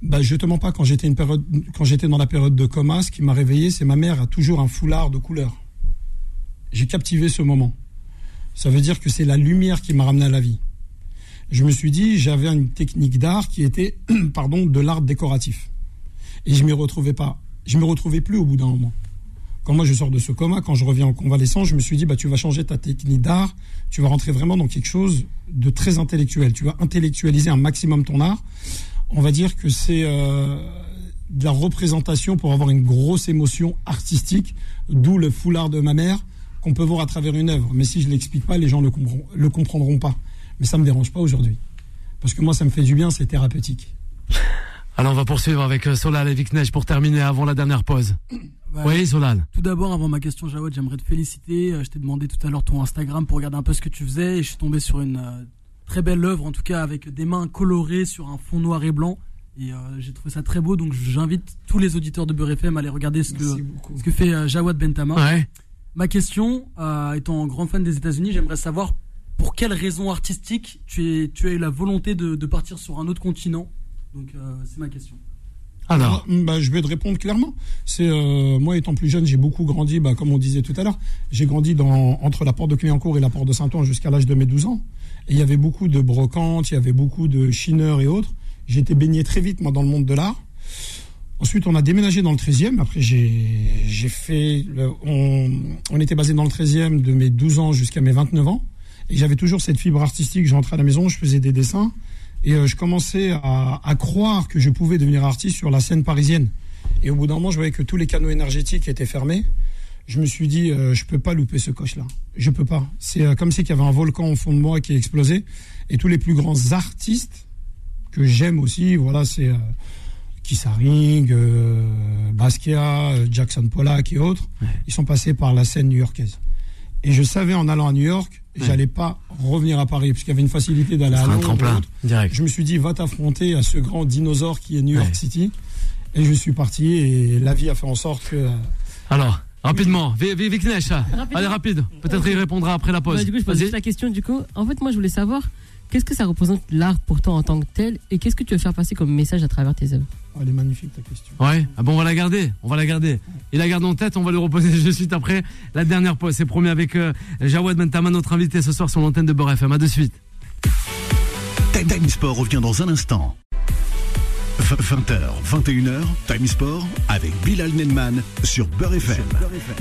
Bah, je te mens pas, quand j'étais une période, quand j'étais dans la période de coma, ce qui m'a réveillé, c'est ma mère a toujours un foulard de couleur. J'ai captivé ce moment. Ça veut dire que c'est la lumière qui m'a ramené à la vie je me suis dit, j'avais une technique d'art qui était, <clears throat> pardon, de l'art décoratif. Et je m'y retrouvais pas. Je me retrouvais plus au bout d'un moment. Quand moi je sors de ce coma, quand je reviens en convalescence, je me suis dit, bah, tu vas changer ta technique d'art, tu vas rentrer vraiment dans quelque chose de très intellectuel. Tu vas intellectualiser un maximum ton art. On va dire que c'est euh, de la représentation pour avoir une grosse émotion artistique, d'où le foulard de ma mère qu'on peut voir à travers une œuvre. Mais si je l'explique pas, les gens ne le, le comprendront pas. Mais ça me dérange pas aujourd'hui. Parce que moi, ça me fait du bien, c'est thérapeutique. <laughs> Alors on va poursuivre avec euh, Solal et Viknesh pour terminer avant la dernière pause. oui, Solal. Tout d'abord, avant ma question, Jawad, j'aimerais te féliciter. Euh, je t'ai demandé tout à l'heure ton Instagram pour regarder un peu ce que tu faisais et je suis tombé sur une euh, très belle œuvre, en tout cas avec des mains colorées sur un fond noir et blanc. Et j'ai trouvé ça très beau, donc j'invite tous les auditeurs de Beurre FM à aller regarder ce, que, ce que fait Jawad Bentama. Ouais. Ma question, étant grand fan des États-Unis, j'aimerais savoir pour quelle raison artistique tu, as eu la volonté de, partir sur un autre continent? Donc euh, c'est ma question. Alors, ah, bah, je vais te répondre clairement. C'est euh, moi étant plus jeune, j'ai beaucoup grandi, bah, comme on disait tout à l'heure. J'ai grandi entre la porte de Clignancourt et la porte de Saint-Ouen jusqu'à l'âge de mes 12 ans. Il y avait beaucoup de brocantes, il y avait beaucoup de chineurs et autres. Été baigné très vite moi dans le monde de l'art. Ensuite, on a déménagé dans le 13e. Après, j'ai fait. on, on était basé dans le 13e de mes 12 ans jusqu'à mes 29 ans. Et j'avais toujours cette fibre artistique. J'entrais à la maison, je faisais des dessins. Et euh, je commençais à, croire que je pouvais devenir artiste sur la scène parisienne. Et au bout d'un moment, je voyais que tous les canaux énergétiques étaient fermés. Je me suis dit, euh, je peux pas louper ce coche-là. Je peux pas. C'est euh, comme si il y avait un volcan au fond de moi qui explosait. Et tous les plus grands artistes que j'aime aussi, voilà, c'est Kissaring, Basquiat, Jackson Pollock et autres. Ils sont passés par la scène new-yorkaise. Et je savais en allant à New York, j'allais pas revenir à Paris, puisqu'il y avait une facilité d'aller à Londres. Un tremplin, direct. Je me suis dit, va t'affronter à ce grand dinosaure qui est New York City. Et je suis parti et la vie a fait en sorte que. Alors, rapidement, Viknesh, allez rapide. Peut-être il répondra après la pause. Bah, du coup, je pose juste la question. Du coup, en fait, moi, je voulais savoir qu'est-ce que ça représente l'art pour toi en tant que tel et qu'est-ce que tu veux faire passer comme message à travers tes œuvres? Oh, elle est magnifique ta question. Ouais, ah bon, on va la garder, on va la garder. Et la garde en tête, on va le reposer <laughs> de suite après la dernière pause. C'est promis avec euh, Jawad Bentama, notre invité ce soir sur l'antenne de Beurre FM. À de suite. Time Sport revient dans un instant. 20h, 21h, Time Sport avec Bilal Nenman sur Beurre FM.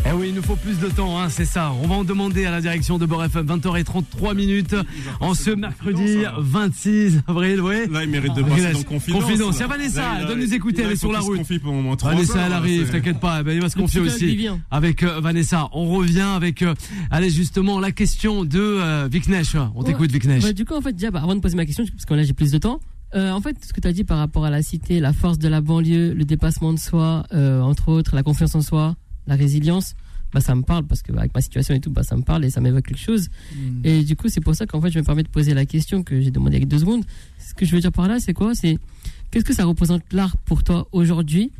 Eh oui, il nous faut plus de temps, hein, c'est ça. On va en demander à la direction de Beurre FM. 20h33 minutes en ce mercredi 26 avril. Ouais. Là, il mérite de passer dans confidence. Confidence. a Vanessa, elle doit nous écouter, elle est sur la route. Vanessa, elle arrive, t'inquiète pas. Il va se confier aussi avec euh, Vanessa. On revient avec, euh, allez, justement, la question de euh, Viknesh. On t'écoute, Viknesh. Bah, du coup, en fait, déjà, bah, avant de poser ma question, parce que là, j'ai plus de temps. Euh, en fait, ce que tu as dit par rapport à la cité, la force de la banlieue, le dépassement de soi, euh, entre autres, la confiance en soi, la résilience, bah, ça me parle parce que avec ma situation et tout, bah, ça me parle et ça m'évoque quelque chose. Mm. Et du coup, c'est pour ça qu'en fait, je me permets de poser la question que j'ai demandé avec deux secondes. Ce que je veux dire par là, c'est quoi? C'est qu'est-ce que ça représente l'art pour toi aujourd'hui?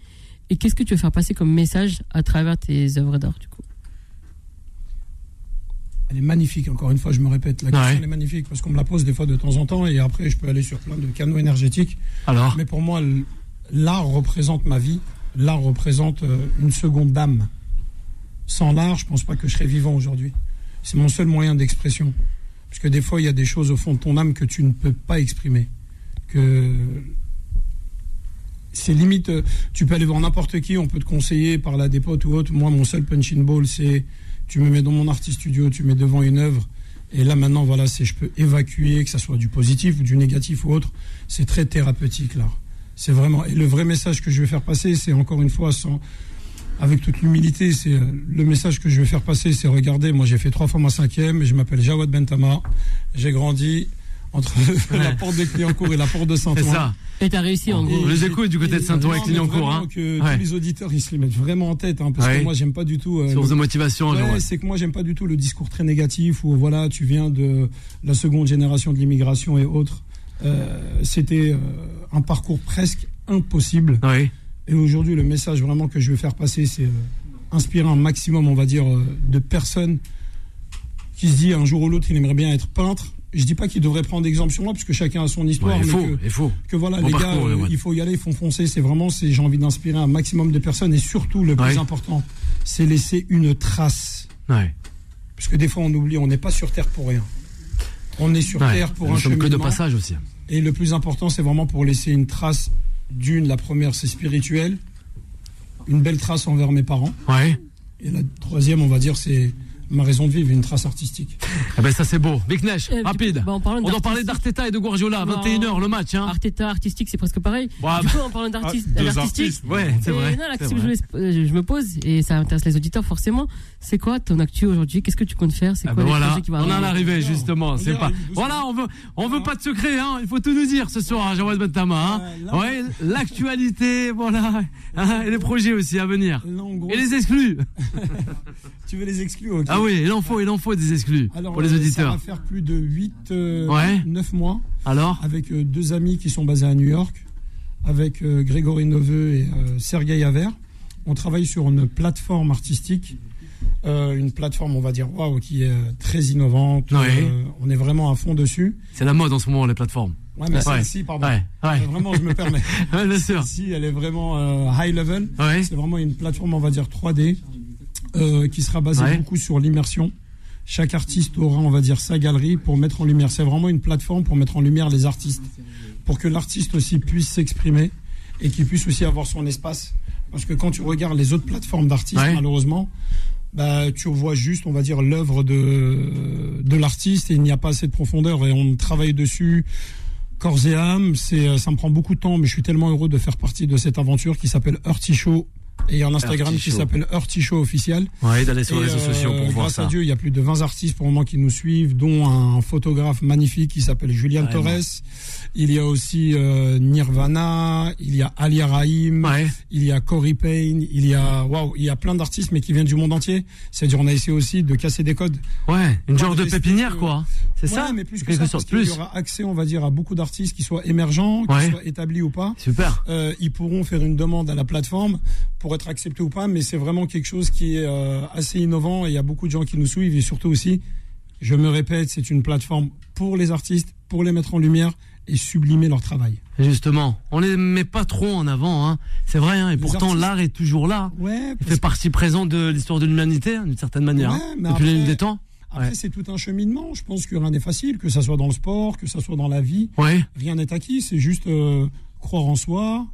Et qu'est-ce que tu veux faire passer comme message à travers tes œuvres d'art, du coup? Elle est magnifique, encore une fois, je me répète. La question est magnifique parce qu'on me la pose des fois de temps en temps et après, je peux aller sur plein de canaux énergétiques. Alors Mais pour moi, l'art représente ma vie. L'art représente euh, une seconde d'âme. Sans l'art, je pense pas que je serais vivant aujourd'hui. C'est mon seul moyen d'expression. Parce que des fois, il y a des choses au fond de ton âme que tu ne peux pas exprimer. Que c'est limite, euh, tu peux aller voir n'importe qui, on peut te conseiller par la des potes ou autre. Moi, mon seul punching ball, c'est tu me mets dans mon artiste studio, tu mets devant une œuvre, et là maintenant, voilà, c'est je peux évacuer, que ça soit du positif ou du négatif ou autre. C'est très thérapeutique là. C'est vraiment. Et le vrai message que je vais faire passer, c'est encore une fois sans, avec toute l'humilité, c'est euh, le message que je vais faire passer, c'est regardez, moi j'ai fait trois fois ma cinquième, je m'appelle Jawad Bentama, j'ai grandi entre <laughs> la porte de Clignancourt et la porte de Saint-Ouen. C'est ça. Et t'as réussi en gros. Je les écoute du côté de Saint-Ouen et Clignancourt. Hein. Que tous les auditeurs ils se les mettent vraiment en tête, hein, parce que moi j'aime pas du tout. Euh, Source de motivation. Ouais, c'est que moi j'aime pas du tout le discours très négatif où voilà tu viens de la seconde génération de l'immigration et autres. Euh, C'était euh, un parcours presque impossible. Oui. Et aujourd'hui le message vraiment que je veux faire passer, c'est euh, inspirer un maximum, on va dire, de personnes qui se disent un jour ou l'autre il aimerait bien être peintre je dis pas qu'il devrait prendre exemple sur moi, parce que chacun a son histoire. il faut, que, il faut. Que voilà, les gars, il faut y aller, il faut foncer. C'est vraiment, c'est, j'ai envie d'inspirer un maximum de personnes et surtout, le plus important, c'est laisser une trace. Parce que des fois, on oublie, on n'est pas sur Terre pour rien. On est sur Terre pour un cheminement. que de passage aussi. Et le plus important, c'est vraiment pour laisser une trace. D'une, la première, c'est spirituel. Une belle trace envers mes parents. Et la troisième, on va dire, c'est ma raison de vivre, une trace artistique. Eh ben ça c'est beau. Big Nash, Eh, rapide. bah, en parlant On doit parler d'Arteta et de Guardiola, Bah, 21h le match. Hein. Arteta artistique, c'est presque pareil. Du coup, en parlant Ah, d'artistique, artistes. Ouais, c'est et vrai. non, la c'est question que vrai. je, me- je me pose, et ça intéresse les auditeurs forcément, c'est quoi ton actu aujourd'hui? Qu'est-ce que tu comptes faire? C'est Ah quoi ben les voilà, qui vont on en est arriver? arrivé justement. On C'est pas. Voilà, on veut, on veut pas de secret, hein. Il faut tout nous dire ce soir, hein, Jawad Bentama. Hein. Ouais, l'actualité, voilà, Hein, et les projets aussi à venir. En Et les exclus. <laughs> tu veux les exclure ok. Ah oui, il en faut, il en faut des exclus Alors, pour les euh, Ça auditeurs. va faire plus de 8, Ouais. 9 mois Alors, avec euh, deux amis qui sont basés à New York, avec euh, Grégory Neveu et euh, Sergei Haver. On travaille sur une plateforme artistique, euh, une plateforme, on va dire, waouh, qui est euh, très innovante. Ouais. Euh, on est vraiment à fond dessus. c'est la mode en ce moment les plateformes. Ouais, mais Ouais. celle-ci, pardon. Ouais, ouais, Euh, Vraiment, je me permets. <laughs> ouais, bien sûr. Celle-ci, elle est vraiment euh, high level. Ouais. C'est vraiment une plateforme, on va dire 3D, euh, qui sera Ouais. beaucoup sur l'immersion. Chaque artiste aura, on va dire, sa galerie pour mettre en lumière. C'est vraiment une plateforme pour mettre en lumière les artistes, pour que l'artiste aussi puisse s'exprimer et qu'il puisse aussi avoir son espace. Parce que quand tu regardes les autres plateformes d'artistes, Ouais. malheureusement, bah, tu vois juste, on va dire, l'œuvre de, de l'artiste et il n'y a pas assez de profondeur et on travaille dessus corps et âme. C'est, euh, ça me prend beaucoup de temps, mais je suis tellement heureux de faire partie de cette aventure qui s'appelle Show. Et il y a un Instagram qui s'appelle Show officiel. Ouais, d'aller sur les réseaux sociaux euh, pour voir grâce ça. à Dieu, il y a plus de 20 artistes pour le moment qui nous suivent, dont un photographe magnifique qui s'appelle Julian Carrément. Torres. Il y a aussi euh, Nirvana, il y a Ali Rahim, Ouais. il y a Corey Payne, il y a waouh, il y a plein d'artistes mais qui viennent du monde entier. C'est-à-dire on a essayé aussi de casser des codes. Ouais, une genre de pépinière que- quoi. C'est Ouais, ça mais plus que ça, plus. y aura accès, on va dire, à beaucoup d'artistes qui soient émergents, qui soient établis ou pas. Super. Euh, ils pourront faire une demande à la plateforme pour être acceptés ou pas, mais c'est vraiment quelque chose qui est euh, assez innovant et il y a beaucoup de gens qui nous suivent et surtout aussi, je me répète, c'est une plateforme pour les artistes, pour les mettre en lumière et sublimer leur travail. Justement, on les met pas trop en avant, hein. C'est vrai, hein. Et Les pourtant artistes- l'art est toujours là. Ouais, Il fait partie présente de l'histoire de l'humanité, hein, d'une certaine manière, Ouais, hein, depuis la des temps. Après, Ouais. c'est tout un cheminement. Je pense que rien n'est facile, que ça soit dans le sport, que ça soit dans la vie. Ouais, Rien n'est acquis. C'est juste euh, croire en soi,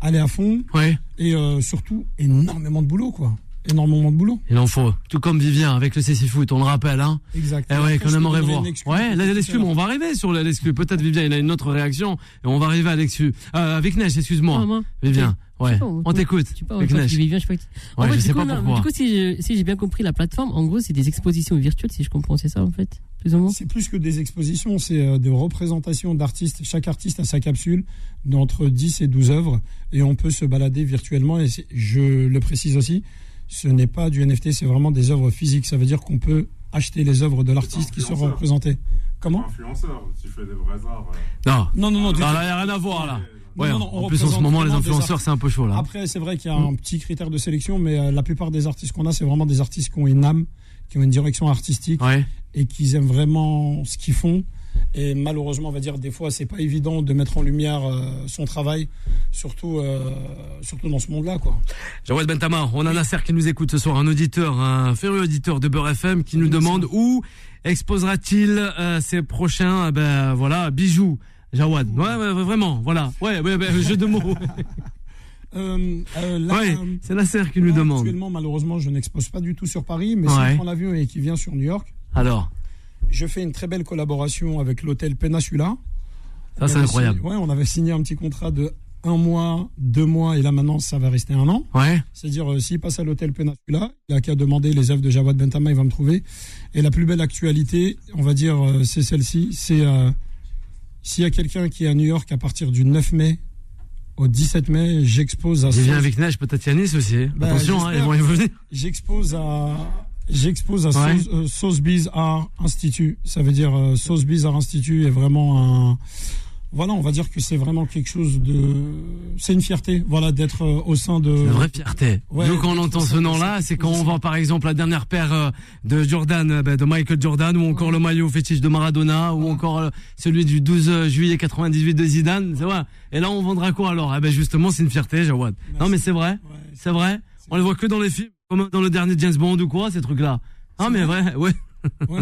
aller à fond ouais. et euh, surtout énormément de boulot, quoi. Énormément de boulot. Il en faut. Tout comme Vivien avec le CC Foot, on le rappelle, hein. Exact. Eh ouais, qu'on aimerait voir. Ouais, là, on va arriver sur l'exclu. Peut-être Vivien, il a une autre réaction. Et on va arriver à l'exclu. Euh, avec Neige, excuse-moi. Ah, moi Vivien, ouais. pas, On t'écoute. Avec Neige. Vivien, je sais pas. En Ouais, fait, je du sais coup, pas non, pourquoi. Du coup, si je- si j'ai bien compris la plateforme, en gros, c'est des expositions virtuelles, si je comprends, c'est ça en fait, plus ou moins. C'est plus que des expositions, c'est euh, des représentations d'artistes. Chaque artiste a sa capsule d'entre 10 et 12 œuvres et on peut se balader virtuellement. Et je le précise aussi, ce n'est pas du NFT, c'est vraiment des œuvres physiques. Ça veut dire qu'on peut acheter les œuvres de l'artiste qui seront représentées. Comment? Influenceur, tu fais des vrais arts. euh. Non. Non, non, non. il n'y a rien à voir, là. Non, Ouais, non, non, on en plus, en ce moment, les influenceurs, c'est un peu chaud, là. Après, c'est vrai qu'il y a un petit critère de sélection, mais euh, la plupart des artistes qu'on a, c'est vraiment des artistes qui ont une âme, qui ont une direction artistique Ouais. Et qui aiment vraiment ce qu'ils font. Et malheureusement, on va dire, des fois, c'est pas évident de mettre en lumière euh, son travail, surtout, euh, surtout dans ce monde-là, quoi. Jawad Bentama, on a Nasser qui nous écoute ce soir, un auditeur, un férieux auditeur de Beurre FM qui nous demande où exposera-t-il euh, ses prochains, ben voilà, bijoux. Jawad, ouais, ouais, vraiment, voilà, ouais, ouais, ouais, jeu de mots. <laughs> Euh, ouais, c'est Nasser qui nous demande. Actuellement, malheureusement, je n'expose pas du tout sur Paris, mais si je prends l'avion et qui vient sur New York, Alors, je fais une très belle collaboration avec l'hôtel Peninsula. ça c'est incroyable. signé- ouais, on avait signé un petit contrat de un mois, deux mois, et là maintenant, ça va rester un an. Ouais, C'est-à-dire, euh, s'il passe à l'hôtel Peninsula, il a qu'à demander les œuvres de Jawad Bentama, il va me trouver. Et la plus belle actualité, on va dire, euh, c'est celle-ci. C'est euh, s'il y a quelqu'un qui est à New York à partir du 9 mai au 17 mai, j'expose à viens Sauce- avec Neige, peut-être Yanis aussi. Bah, Attention, hein, ils vont y venir. j'expose à j'expose à Ouais. Sauce, euh, Art Institute. Ça veut dire euh, Sotheby's Art Institute est vraiment un voilà, on va dire que c'est vraiment quelque chose de c'est une fierté, voilà, d'être euh, au sein de une vraie fierté. Ouais, Nous, quand on entend ce nom-là, c'est quand on voit par exemple la dernière paire euh, de Jordan, euh, ben, de Michael Jordan, ou encore le maillot fétiche de Maradona, ou encore celui du 12 juillet 98 de Zidane. C'est vrai. Et là, on vendra quoi alors? Eh ben justement, c'est une fierté, Jawad. Non, mais c'est vrai, c'est vrai. On les voit que dans les films, comme dans le dernier James Bond ou quoi, ces trucs-là. Ah, mais vrai, ouais. Moi,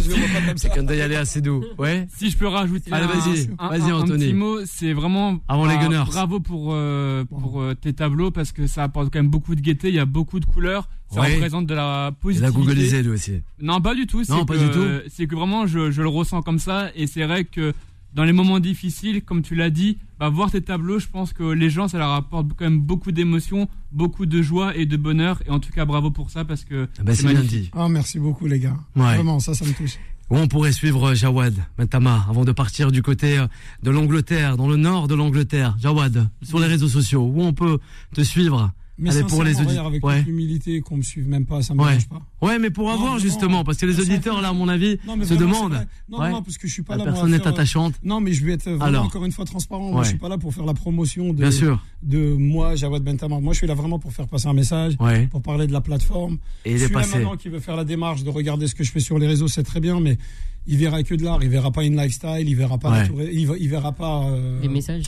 je le vois pas comme ça. C'est quand y aller assez doux. Ouais. Si je peux rajouter. Allez, vas-y, vas-y, Anthony. Un petit mot, c'est vraiment. Avant les Gunners. Bravo pour, euh, pour euh, tes tableaux parce que ça apporte quand même beaucoup de gaieté. Il y a beaucoup de couleurs. Ça représente de la positivité. Il a googlisé lui aussi. Non, pas du tout. Non, pas du tout. C'est que vraiment, je, je le ressens comme ça. Et c'est vrai que dans les moments difficiles, comme tu l'as dit, bah, voir tes tableaux, je pense que les gens, ça leur apporte quand même beaucoup d'émotions, beaucoup de joie et de bonheur. Et en tout cas, bravo pour ça parce que ah bah, c'est bien dit. Oh, merci beaucoup, les gars. Vraiment, ça, ça me touche. Où on pourrait suivre euh, Jawad Mentama avant de partir du côté euh, de l'Angleterre, dans le nord de l'Angleterre. Jawad, sur les réseaux sociaux, où on peut te suivre? Mais Allez, pour les auditeurs, avec ouais. l'humilité qu'on me suive même pas, ça me ouais. pas. Ouais, mais pour avoir justement, parce que les auditeurs là, à mon avis, se demandent. Non, non, parce que je suis pas La là. Personne n'est attachante. Non, mais je vais être vraiment encore une fois transparent. Moi, je suis pas là pour faire la promotion de. Bien sûr. De moi, Jawad Bentama. Moi, je suis là vraiment pour faire passer un message, pour parler de la plateforme. Et je suis là maintenant qui veut faire la démarche de regarder ce que je fais sur les réseaux, c'est très bien, mais il verra que de l'art, il verra pas une lifestyle, il verra pas, il, il, verra pas euh, les messages.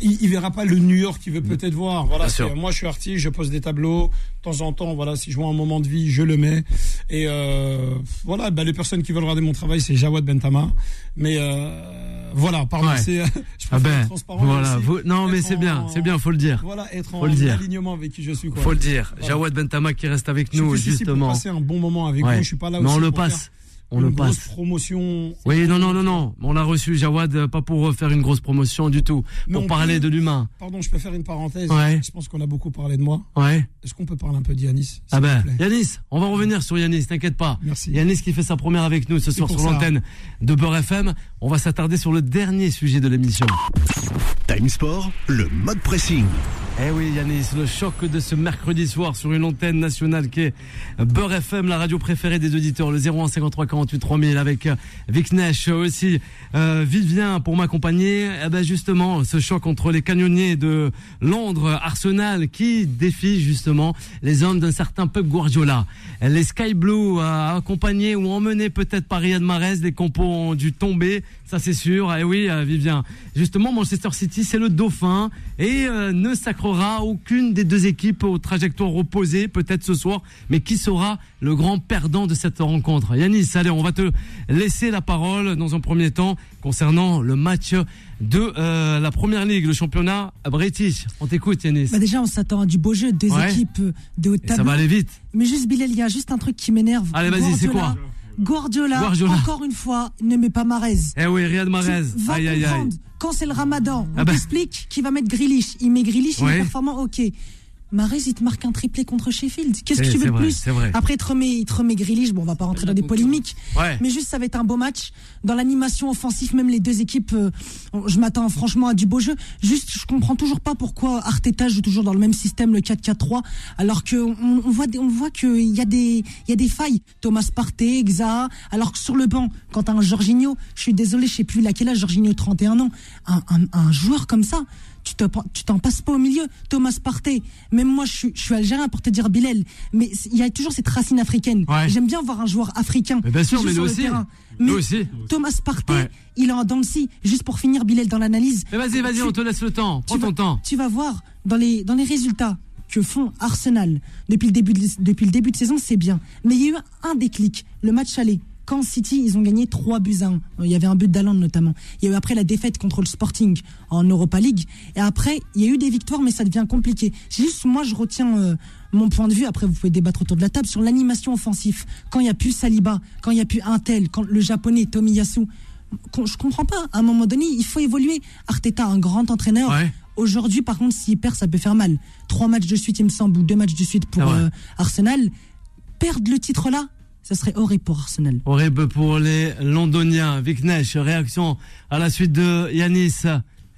Il, il, verra pas le New York qu'il veut mm. peut-être voir. Voilà, moi je suis artiste, je pose des tableaux de temps en temps. Voilà, si je vois un moment de vie, je le mets. Et euh, voilà, bah, les personnes qui veulent regarder mon travail, c'est Jawad Bentama. Mais euh, voilà, pardon, c'est <laughs> je ah ben, transparent. Voilà, non mais c'est bien, c'est bien, faut le dire. Voilà, être faut en le dire. alignement avec qui je suis. Quoi. Faut le dire. Jawad Bentama qui reste avec nous justement. Passer un bon moment avec vous. Je suis pas là. Mais on le passe on une le grosse passe. promotion. Oui, non, non, non, non. On l'a reçu, Jawad, euh, pas pour faire une grosse promotion du tout, pour parler de l'humain. Pardon, je peux faire une parenthèse. Je pense qu'on a beaucoup parlé de moi. Ouais. Est-ce qu'on peut parler un peu d'Yanis Ah ben, Yanis, on va revenir sur Yanis, t'inquiète pas. Merci. Yanis qui fait sa première avec nous ce soir sur l'antenne de Beurre FM. On va s'attarder sur le dernier sujet de l'émission. Time Sport, le mode pressing. Eh oui, Yanis, le choc de ce mercredi soir sur une antenne nationale qui est Beurre FM, la radio préférée des auditeurs, le 0153 48 3000 avec euh, Vic Nesh aussi, euh, Vivien pour m'accompagner. Eh ben justement, ce choc entre les canonniers de Londres, Arsenal, qui défie justement les hommes d'un certain Pep Guardiola. Les Sky Blue, euh, accompagnés ou emmenés peut-être par Riyad Mahrez, les compos ont dû tomber ça c'est sûr. Et eh oui, euh, Vivien. Justement, Manchester City, c'est le dauphin et euh, ne sacrera aucune des deux équipes aux trajectoires opposées, peut-être ce soir. Mais qui sera le grand perdant de cette rencontre? Yanis, allez, on va te laisser la parole dans un premier temps concernant le match de euh, la première ligue, le championnat british. On t'écoute, Yanis. Bah déjà, on s'attend à du beau jeu, deux équipes de haut tableau. Ça va aller vite. Mais juste, Bilal, il y a juste un truc qui m'énerve. Allez, vas-y, c'est quoi? Guardiola, encore une fois, ne met pas Marez. Eh oui, Riyad Marez. Aïe, aïe, aïe. Quand c'est le ramadan, on ah bah. explique qu'il va mettre Grealish. Il met Grealish, il est performant, ok. Marais, il te marque un triplé contre Sheffield. Qu'est-ce que tu veux de plus Après, il te remet, il te remet Grealish. Bon, on va pas rentrer dans des polémiques. Mais juste, ça va être un beau match. Dans l'animation offensive, même les deux équipes, euh, je m'attends franchement à du beau jeu. Juste, je comprends toujours pas pourquoi Arteta joue toujours dans le même système, le 4-4-3, alors qu'on on voit, on voit qu'il y a des, il y a des failles. Thomas Partey, Xa, alors que sur le banc, quand t'as un Jorginho, je suis désolé, je sais plus laquelle âge, Jorginho 31 ans, un, un, un joueur comme ça, tu t'en passes pas au milieu. Thomas Partey, même moi, je suis, algérien pour te dire Bilal, mais il y a toujours cette racine africaine. J'aime bien voir un joueur africain. Mais bien sûr, mais aussi. Mais aussi. Thomas Partey, il est en dents Juste pour finir, Bilal, dans l'analyse. Mais vas-y, vas-y, on te laisse le temps. Prends ton temps. Tu vas voir dans les, dans les résultats que font Arsenal depuis le début de, depuis le début de saison, c'est bien. Mais il y a eu un déclic, le match aller quand City, ils ont gagné 3 buts à 1. Il y avait un but d'Aland notamment. Il y a eu après la défaite contre le Sporting en Europa League. Et après, il y a eu des victoires, mais ça devient compliqué. Juste, moi, je retiens euh, mon point de vue. Après, vous pouvez débattre autour de la table sur l'animation offensive. Quand il n'y a plus Saliba, quand il n'y a plus Intel, quand le japonais Tomiyasu. Je comprends pas. À un moment donné, il faut évoluer. Arteta, un grand entraîneur. Aujourd'hui, par contre, s'il perd, ça peut faire mal. Trois matchs de suite, il me semble, ou deux matchs de suite pour euh, Arsenal. Perdre le titre là, ce serait horrible pour Arsenal. Horrible pour les Londoniens. Vic Nash, réaction à la suite de Yanis.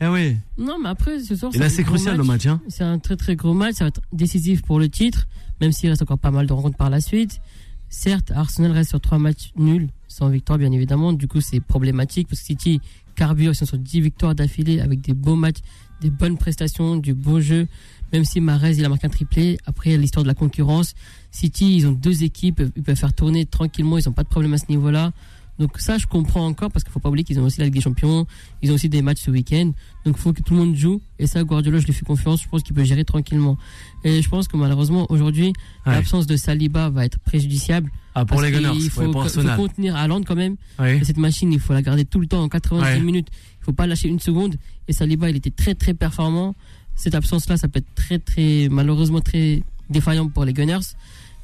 Eh oui. Non, mais après, ce soir, c'est crucial le match. Hein. C'est un très très gros match. Ça va être décisif pour le titre, même s'il reste encore pas mal de rencontres par la suite. Certes, Arsenal reste sur trois matchs nuls, sans victoire, bien évidemment. Du coup, c'est problématique parce que City carbure, ils sont sur 10 victoires d'affilée avec des beaux matchs, des bonnes prestations, du beau jeu. Même si Marez, il a marqué un triplé. Après, il l'histoire de la concurrence. City, ils ont deux équipes, ils peuvent faire tourner tranquillement, ils n'ont pas de problème à ce niveau-là. Donc ça, je comprends encore parce qu'il faut pas oublier qu'ils ont aussi la Ligue des Champions, ils ont aussi des matchs ce week-end. Donc il faut que tout le monde joue. Et ça, Guardiola, je lui fais confiance. Je pense qu'il peut gérer tranquillement. Et je pense que malheureusement, aujourd'hui, Ouais. l'absence de Saliba va être préjudiciable. Ah, pour Parce les Gunners, qu'il faut, ouais, il faut contenir Haaland quand même. Oui. Cette machine, il faut la garder tout le temps en 90 Ouais. minutes. Il faut pas lâcher une seconde. Et Saliba, il était très très performant. Cette absence-là, ça peut être très très malheureusement très défaillant pour les Gunners.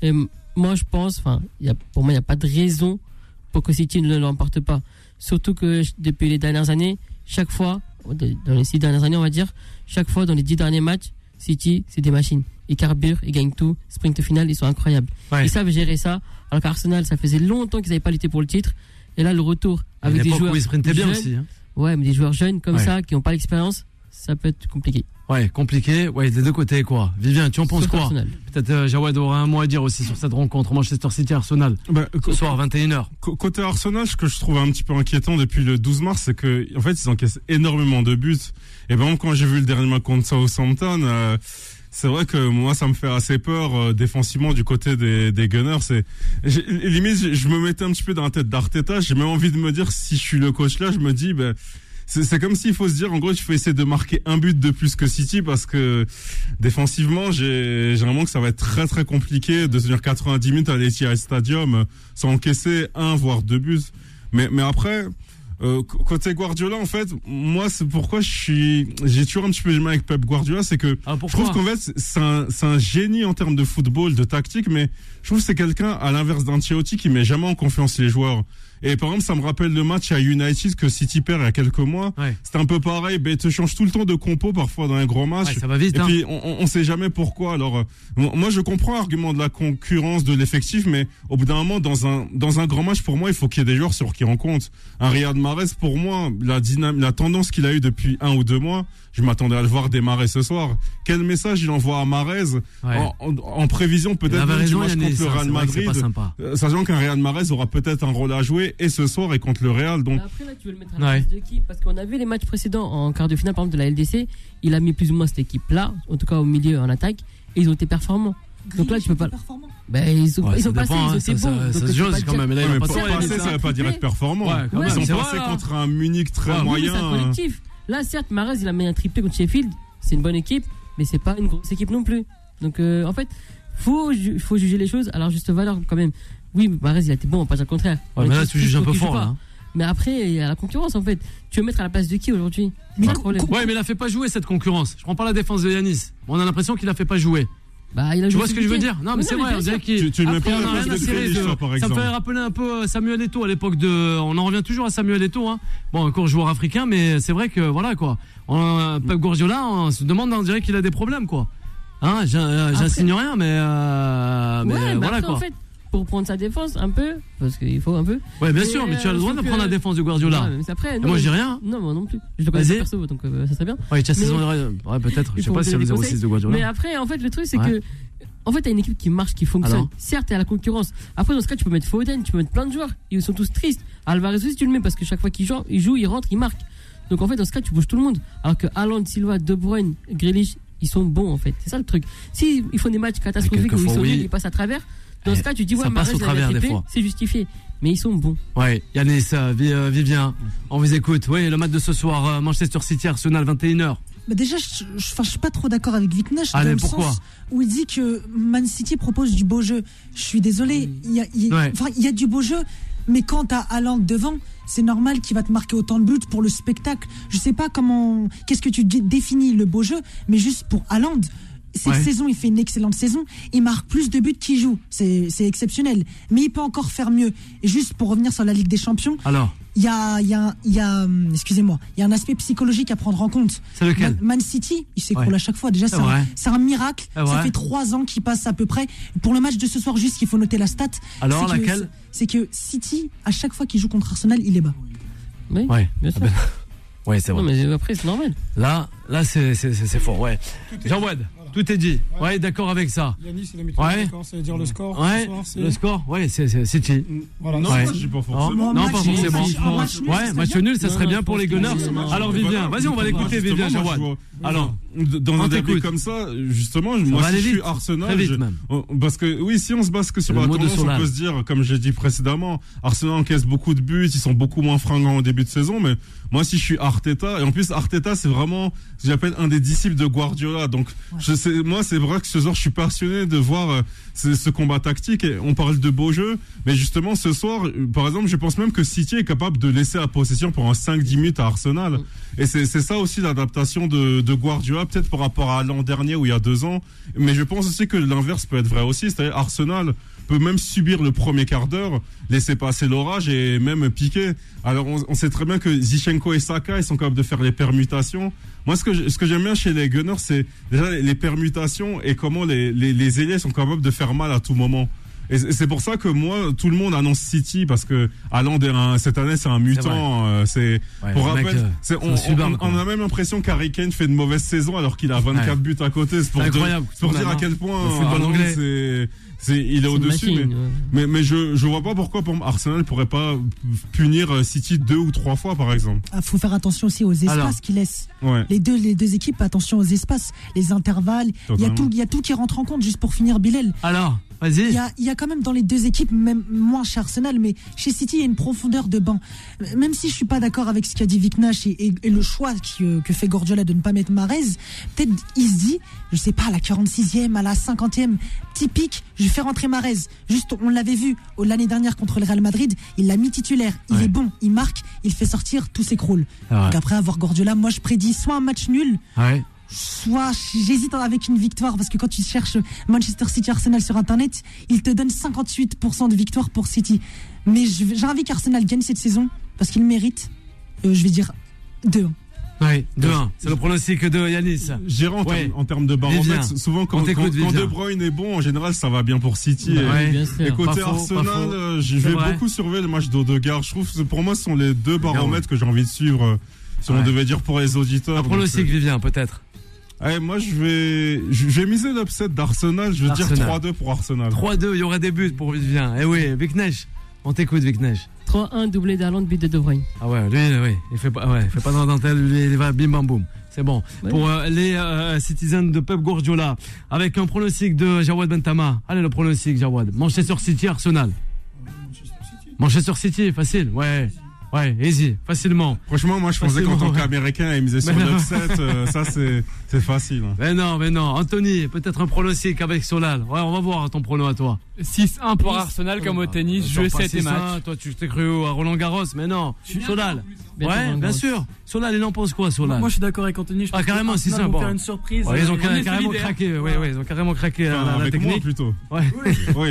Et moi, je pense, enfin, pour moi, il n'y a pas de raison pour que City ne l'emporte pas. Surtout que depuis les dernières années, chaque fois, de- dans les six dernières années, on va dire, chaque fois dans les dix derniers matchs, City, c'est des machines. Ils carburent, ils gagnent tout. Sprint final, ils sont incroyables. Ouais. Ils savent gérer ça. Alors qu'Arsenal, ça faisait longtemps qu'ils n'avaient pas lutté pour le titre. Et là, le retour avec des joueurs où ils sprintaient bien jeunes, aussi. hein. Ouais, mais des joueurs jeunes comme Ouais. ça, qui n'ont pas l'expérience, ça peut être compliqué. Ouais, compliqué. Ouais, des deux côtés, quoi. Vivien, tu en penses quoi Arsenal. Peut-être euh, Jawad aura un mot à dire aussi sur cette rencontre Manchester City-Arsenal. Bah, Ce soir, 21h. co- côté Arsenal, ce que je trouve un petit peu inquiétant depuis le 12 mars, c'est que en fait ils encaissent énormément de buts. Et exemple, quand j'ai vu le dernier match contre Southampton, euh, c'est vrai que moi ça me fait assez peur euh, défensivement du côté des, des Gunners. C'est limite je, je me mettais un petit peu dans la tête d'Arteta. J'ai même envie de me dire si je suis le coach là, je me dis ben c'est comme s'il faut se dire en gros il faut essayer de marquer un but de plus que City parce que défensivement j'ai vraiment que ça va être très très compliqué de tenir 90 minutes à l'Etihad Stadium sans encaisser un voire deux buts. Mais mais après euh, côté Guardiola en fait moi c'est pourquoi je suis j'ai toujours un petit peu du mal avec Pep Guardiola c'est que Ah, je trouve qu'en fait c'est un génie en termes de football de tactique mais je trouve que c'est quelqu'un à l'inverse d'Ancelotti qui met jamais en confiance les joueurs. Et par exemple, ça me rappelle le match à United que City perd il y a quelques mois. Ouais. C'était un peu pareil, ben, te change tout le temps de compo parfois dans un grand match. Ouais, ça va vite, Et hein. puis on, on, sait jamais pourquoi. Alors euh, mo- moi je comprends l'argument de la concurrence de l'effectif, mais au bout d'un moment dans un dans un grand match pour moi il faut qu'il y ait des joueurs sur qui on compte. Un Riyad Mahrez pour moi la dynam la tendance qu'il a eu depuis un ou deux mois, je m'attendais à le voir démarrer ce soir. Quel message il envoie à Mahrez Ouais. en, en- en prévision peut-être du match contre le hein, Real Madrid. pas sympa. Euh, Sachant qu'un Real Mahrez aura peut-être un rôle à jouer et ce soir et contre le Real. Donc Mais après, là, tu veux le mettre à la Ouais. place de qui? Parce qu'on a vu les matchs précédents en quart de finale, par exemple, de la LDC. Il a mis plus ou moins cette équipe-là, en tout cas au milieu, en attaque, et ils ont été performants. Donc là, tu peux pas. Ben, ils ont, Ouais, ils ça ont passé, dépend, ils hein, ont ça, été ça- bons. ça Donc, se jauge quand même. Mais là, Ouais, a mais pas Yannis, ça hein. veut pas dire être performant. Ouais, Ils sont passés vrai, contre un Munich très Ouais, oui, moyen. mais c'est un collectif. Là, certes, Mahrez, il a mis un triplé contre Sheffield. C'est une bonne équipe, mais c'est pas une grosse équipe non plus. Donc, euh, en fait, faut, ju- faut juger les choses à leur juste valeur quand même. Oui, Mahrez, il a été bon, pas dire le contraire. Ouais, mais là, tu juges un peu fort, là. hein. Mais après, il y a la concurrence en fait. Tu veux mettre à la place de qui aujourd'hui? Ouais, mais il a fait pas jouer cette concurrence. Je prends pas la défense de Yanis. On a l'impression qu'il a fait pas jouer. Bah, il a Tu vois ce que je veux dire Non, mais c'est vrai, on dirait qu'il. Tu- tu le mets Après, pas la a place rien à de toi, par Ça me fait rappeler un peu euh, Samuel Eto'o à l'époque de. On en revient toujours à Samuel Eto'o. Hein. Bon, encore joueur africain, mais c'est vrai que voilà quoi. On, Pep Guardiola, on se demande, on dirait qu'il a des problèmes quoi. Hein, euh, J'insigne rien, mais, euh, mais ouais, mais voilà après, quoi. en fait, pour prendre sa défense un peu, parce qu'il faut un peu. ouais, bien sûr, mais tu as le euh, droit de prendre la défense de Guardiola. Ouais, mais c'est après, Et non, moi, je dis rien. Non, moi non plus. Je le connais pas perso, donc euh, ça serait bien. Ouais, Mais- saison. Ouais, peut-être. <laughs> Je sais pas si c'est le donner des 06 de Guardiola. Mais après, en fait, le truc, c'est Ouais. que. En fait, t'as une équipe qui marche, qui fonctionne. Alors Certes, t'es à la concurrence. Après, dans ce cas, tu peux mettre Foden, tu peux mettre plein de joueurs. Ils sont tous tristes. Alvarez aussi, tu le mets parce que chaque fois qu'il joue, il joue, il rentre, il marque. Donc en fait, dans ce cas, tu bouges tout le monde. Alors que Haaland, Silva, De Bruyne, Grealish, ils sont bons en fait. C'est ça le truc. Si ils font des matchs catastrophiques où ils sont oui. nuls, ils passent à travers. Dans ce cas, tu dis ouais, ça passe au travers, des fois. c'est justifié. Mais ils sont bons. Ouais, Yanis, euh, euh, Vivien, on vous écoute. Oui, le match de ce soir, euh, Manchester City, Arsenal, 21h. Bah déjà, je, je suis pas trop d'accord avec Vitnach Allez, dans le pourquoi sens où il dit que Man City propose du beau jeu. Je suis désolé, il y a, il y a- Ouais. enfin, il y a du beau jeu, mais quand t'as Haaland devant, c'est normal qu'il va te marquer autant de buts pour le spectacle. Je sais pas comment, qu'est-ce que tu dé- définis le beau jeu, mais juste pour Haaland. Cette Ouais. saison, il fait une excellente saison. Il marque plus de buts qu'il joue. C'est c'est exceptionnel. Mais il peut encore faire mieux. Et juste pour revenir sur la Ligue des Champions, Alors, il y a, il y a, il y a, hum, excusez-moi, il y a un aspect psychologique à prendre en compte. c'est lequel Man, Man City, il s'écroule Ouais. à chaque fois. Déjà, C'est c'est un, vrai. c'est un miracle. C'est Ça fait trois ans qu'il passe à peu près. Pour le match de ce soir, juste qu'il faut noter la stat. Alors, c'est que- laquelle C'est que City, à chaque fois qu'il joue contre Arsenal, il est bas. Oui, Ouais. bien Ah sûr. ben, Ouais, c'est Non, vrai. mais après, c'est normal. Là, Là, c'est c'est- c'est- c'est fort, ouais. Jean-Wad, Voilà. Tout est dit. Ouais. Ouais, d'accord avec ça. Yanis, il a mis Ouais. d'accord, ça veut dire le score. Ouais, ce soir, c'est- le score, ouais, c'est c'est City. Voilà, Non, Ouais. moi, je dis pas forcément. Non, match pas forcément. Ouais, match nul, ça serait non, bien pour les Gunners. Alors. Vivien, vas-y, on va l'écouter, Vivien, Jawad. Alors, dans on un derby comme ça, justement, va moi, si je suis Arsenal, je- on- parce que oui, si on se base que sur Le la tendance, on peut se dire, comme j'ai dit précédemment, Arsenal encaisse beaucoup de buts, ils sont beaucoup moins fringants au début de saison, mais moi, si je suis Arteta, et en plus, Arteta, c'est vraiment, j'appelle un des disciples de Guardiola, donc, je sais, moi, c'est vrai que ce soir, je suis passionné de voir euh, ce, ce combat tactique, et on parle de beau jeu, mais justement, ce soir, par exemple, je pense même que City est capable de laisser la possession pendant 5-10 minutes à Arsenal, et c'est c'est ça aussi l'adaptation de, de Guardiola, peut-être par rapport à l'an dernier ou il y a deux ans. Mais je pense aussi que l'inverse peut être vrai aussi. C'est-à-dire Arsenal peut même subir le premier quart d'heure, laisser passer l'orage et même piquer. Alors on, on sait très bien que Zichenko et Saka, ils sont capables de faire les permutations. Moi, ce que je- ce que j'aime bien chez les Gunners, c'est déjà les, les permutations et comment les, les, les ailiers sont capables de faire mal à tout moment. Et c'est pour ça que moi, tout le monde annonce City parce que Haaland cette année, c'est un mutant. euh, C'est Ouais, pour le mec, rappel, euh, c'est- on, a même l'impression qu'Harry Kane fait une mauvaise saison alors qu'il a 24 Ouais. buts à côté. C'est pour, C'est dire- pour à quel point Haaland, c'est, c'est, il est au-dessus. Mais, ouais. mais, mais je, je vois pas pourquoi pour Arsenal pourrait pas punir euh, City deux ou trois fois, par exemple. Il faut faire attention aussi aux espaces qu'ils laissent. Ouais. Les deux, les deux équipes, attention aux espaces, les intervalles. Il y, a tout, il y a tout qui rentre en compte, juste pour finir, Bilal. Alors, Il y a, il y a quand même dans les deux équipes, même moins chez Arsenal, mais chez City, il y a une profondeur de banc. Même si je suis pas d'accord avec ce qu'a dit Vic Nash et, et- et le choix qui, euh, que fait Gordiola de ne pas mettre Marez, peut-être il se dit, je sais pas, à la 46e, à la 50e, typique, je fais rentrer Marez. Juste, on l'avait vu l'année dernière contre le Real Madrid, il l'a mis titulaire. Il Ouais. est bon, il marque, il fait sortir tous ses crawls. Ah ouais. Donc après avoir Gordiola, moi je prédis soit un match nul, Ouais. Soit j'hésite avec une victoire parce que quand tu cherches Manchester City Arsenal sur internet, il te donne 58% de victoire pour City. Mais j'ai envie qu'Arsenal gagne cette saison parce qu'il mérite. Euh, je vais dire 2. Ouais, 2-1. C'est le pronostic de Yanis. En, Ouais. en termes de baromètre. Souvent, quand, On quand. De Bruyne est bon, en général, ça va bien pour City. Et- Ouais. Bien sûr. Et côté Pas Arsenal, faux. euh, je vais vrai. beaucoup surveiller le match d'Odegaard. Je trouve que pour moi, ce sont les deux baromètres que j'ai envie de suivre. euh, Si on Ouais. devait dire pour les auditeurs. Un pronostic, Vivien, peut-être. Ouais, moi, je vais, je vais miser l'upset d'Arsenal. Je vais dire Arsenal. 3-2 pour Arsenal. 3-2, il y aurait des buts pour Vivien. Eh oui, Vic Neige. On t'écoute, Vic Neige. 3-1, doublé d'Arland, but de De Bruyne. Ah ouais, lui, oui, il fait pas, ouais, il fait pas de dentelle, lui, il va bim bam boum. C'est bon. Ouais. Pour euh, les euh, citizens de Pep Guardiola, avec un pronostic de Jawad Bentama. Allez, le pronostic, Jawad. Manchester City, Arsenal. Manchester City, facile, ouais. Ouais, easy, facilement. Franchement, moi, je pensais qu'en tant ouais. qu'Américain, il misait sur Mais non. l'upset. euh, ça, c'est c'est facile. hein. Mais non, mais non. Anthony, peut-être un pronostic avec Solal. Ouais, on va voir ton prono à toi. 6-1 pour Arsenal comme au tennis, jeu pas 7 et 6-1, match. Toi, tu t'es cru à Roland Garros, mais non. Solal. Ouais, bien sûr. Solal, il en pense quoi, Solal Moi, je suis d'accord avec Anthony. Je Ah, pense carrément, c'est ça, bon. faire une surprise. Ouais, ils ont Euh, on carrément craqué, ouais, ouais, ils ont carrément craqué euh, Enfin, la, la avec moi, technique. plutôt. Ouais. <laughs> Oui,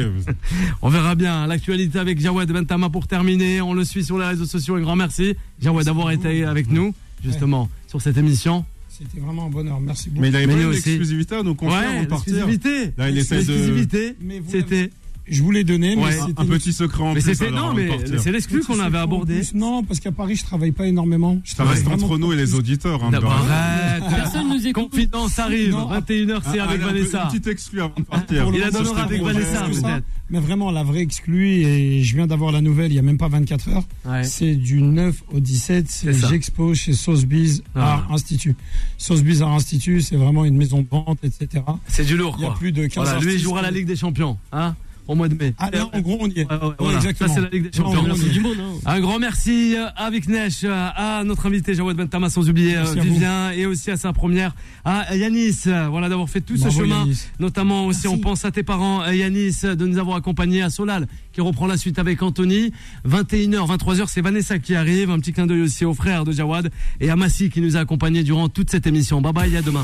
On verra bien l'actualité avec Jawad Bentama pour terminer. On le suit sur les réseaux sociaux. Un grand merci, Jawad, d'avoir été avec nous, justement, sur cette émission. C'était vraiment un bonhonneur. Merci beaucoup. mais il avait pas une aussi. exclusivité à nous confier avant Ouais, partir. l'exclusivité. Là, il essaie de. L'exclusivité, Mais vous. Je voulais donner, mais Ouais, c'était Un petit secret en Mais plus. non, mais c'est l'exclu qu'on avait abordé. plus, Non, parce qu'à Paris, je travaille pas énormément. Ça reste Vraiment entre nous et les auditeurs. Hein, arrête. <laughs> Personne nous écoute. Confidence arrive. Non. 21h, c'est Ah, avec Vanessa. Une petite exclue avant de partir. Il la donnera avec Vanessa, peut-être. Mais vraiment, la vraie exclue, et je viens d'avoir la nouvelle il y a même pas 24 heures. Ouais. C'est du 9 au 17, c'est C'est ça. J'expo chez Sotheby's Ah. Art Institut. Sotheby's Art Institut, c'est vraiment une maison de vente, etc. C'est du lourd, Il y a quoi. plus de 15 Voilà, lui, il jouera la Ligue des Champions, hein, au mois de mai. Ah, là, en gros, on y est. Ouais, ouais, Ouais, voilà. exactement. Ça, c'est la Ligue des Non, Champions. on y C'est est. du monde, hein. Un grand merci euh, à Viknesh, euh, à notre invité Jawad Bentama, sans oublier euh, Merci à vous. Vivien, et aussi à sa première, à Yanis, euh, voilà, d'avoir fait tout ce chemin. Yanis. Notamment aussi, Merci. on pense à tes parents, euh, Yanis, euh, de nous avoir accompagnés à Solal, qui reprend la suite avec Anthony. 21h, 23h, c'est Vanessa qui arrive. Un petit clin d'œil aussi aux frères de Jawad et à Massi qui nous a accompagnés durant toute cette émission. Bye bye, à demain.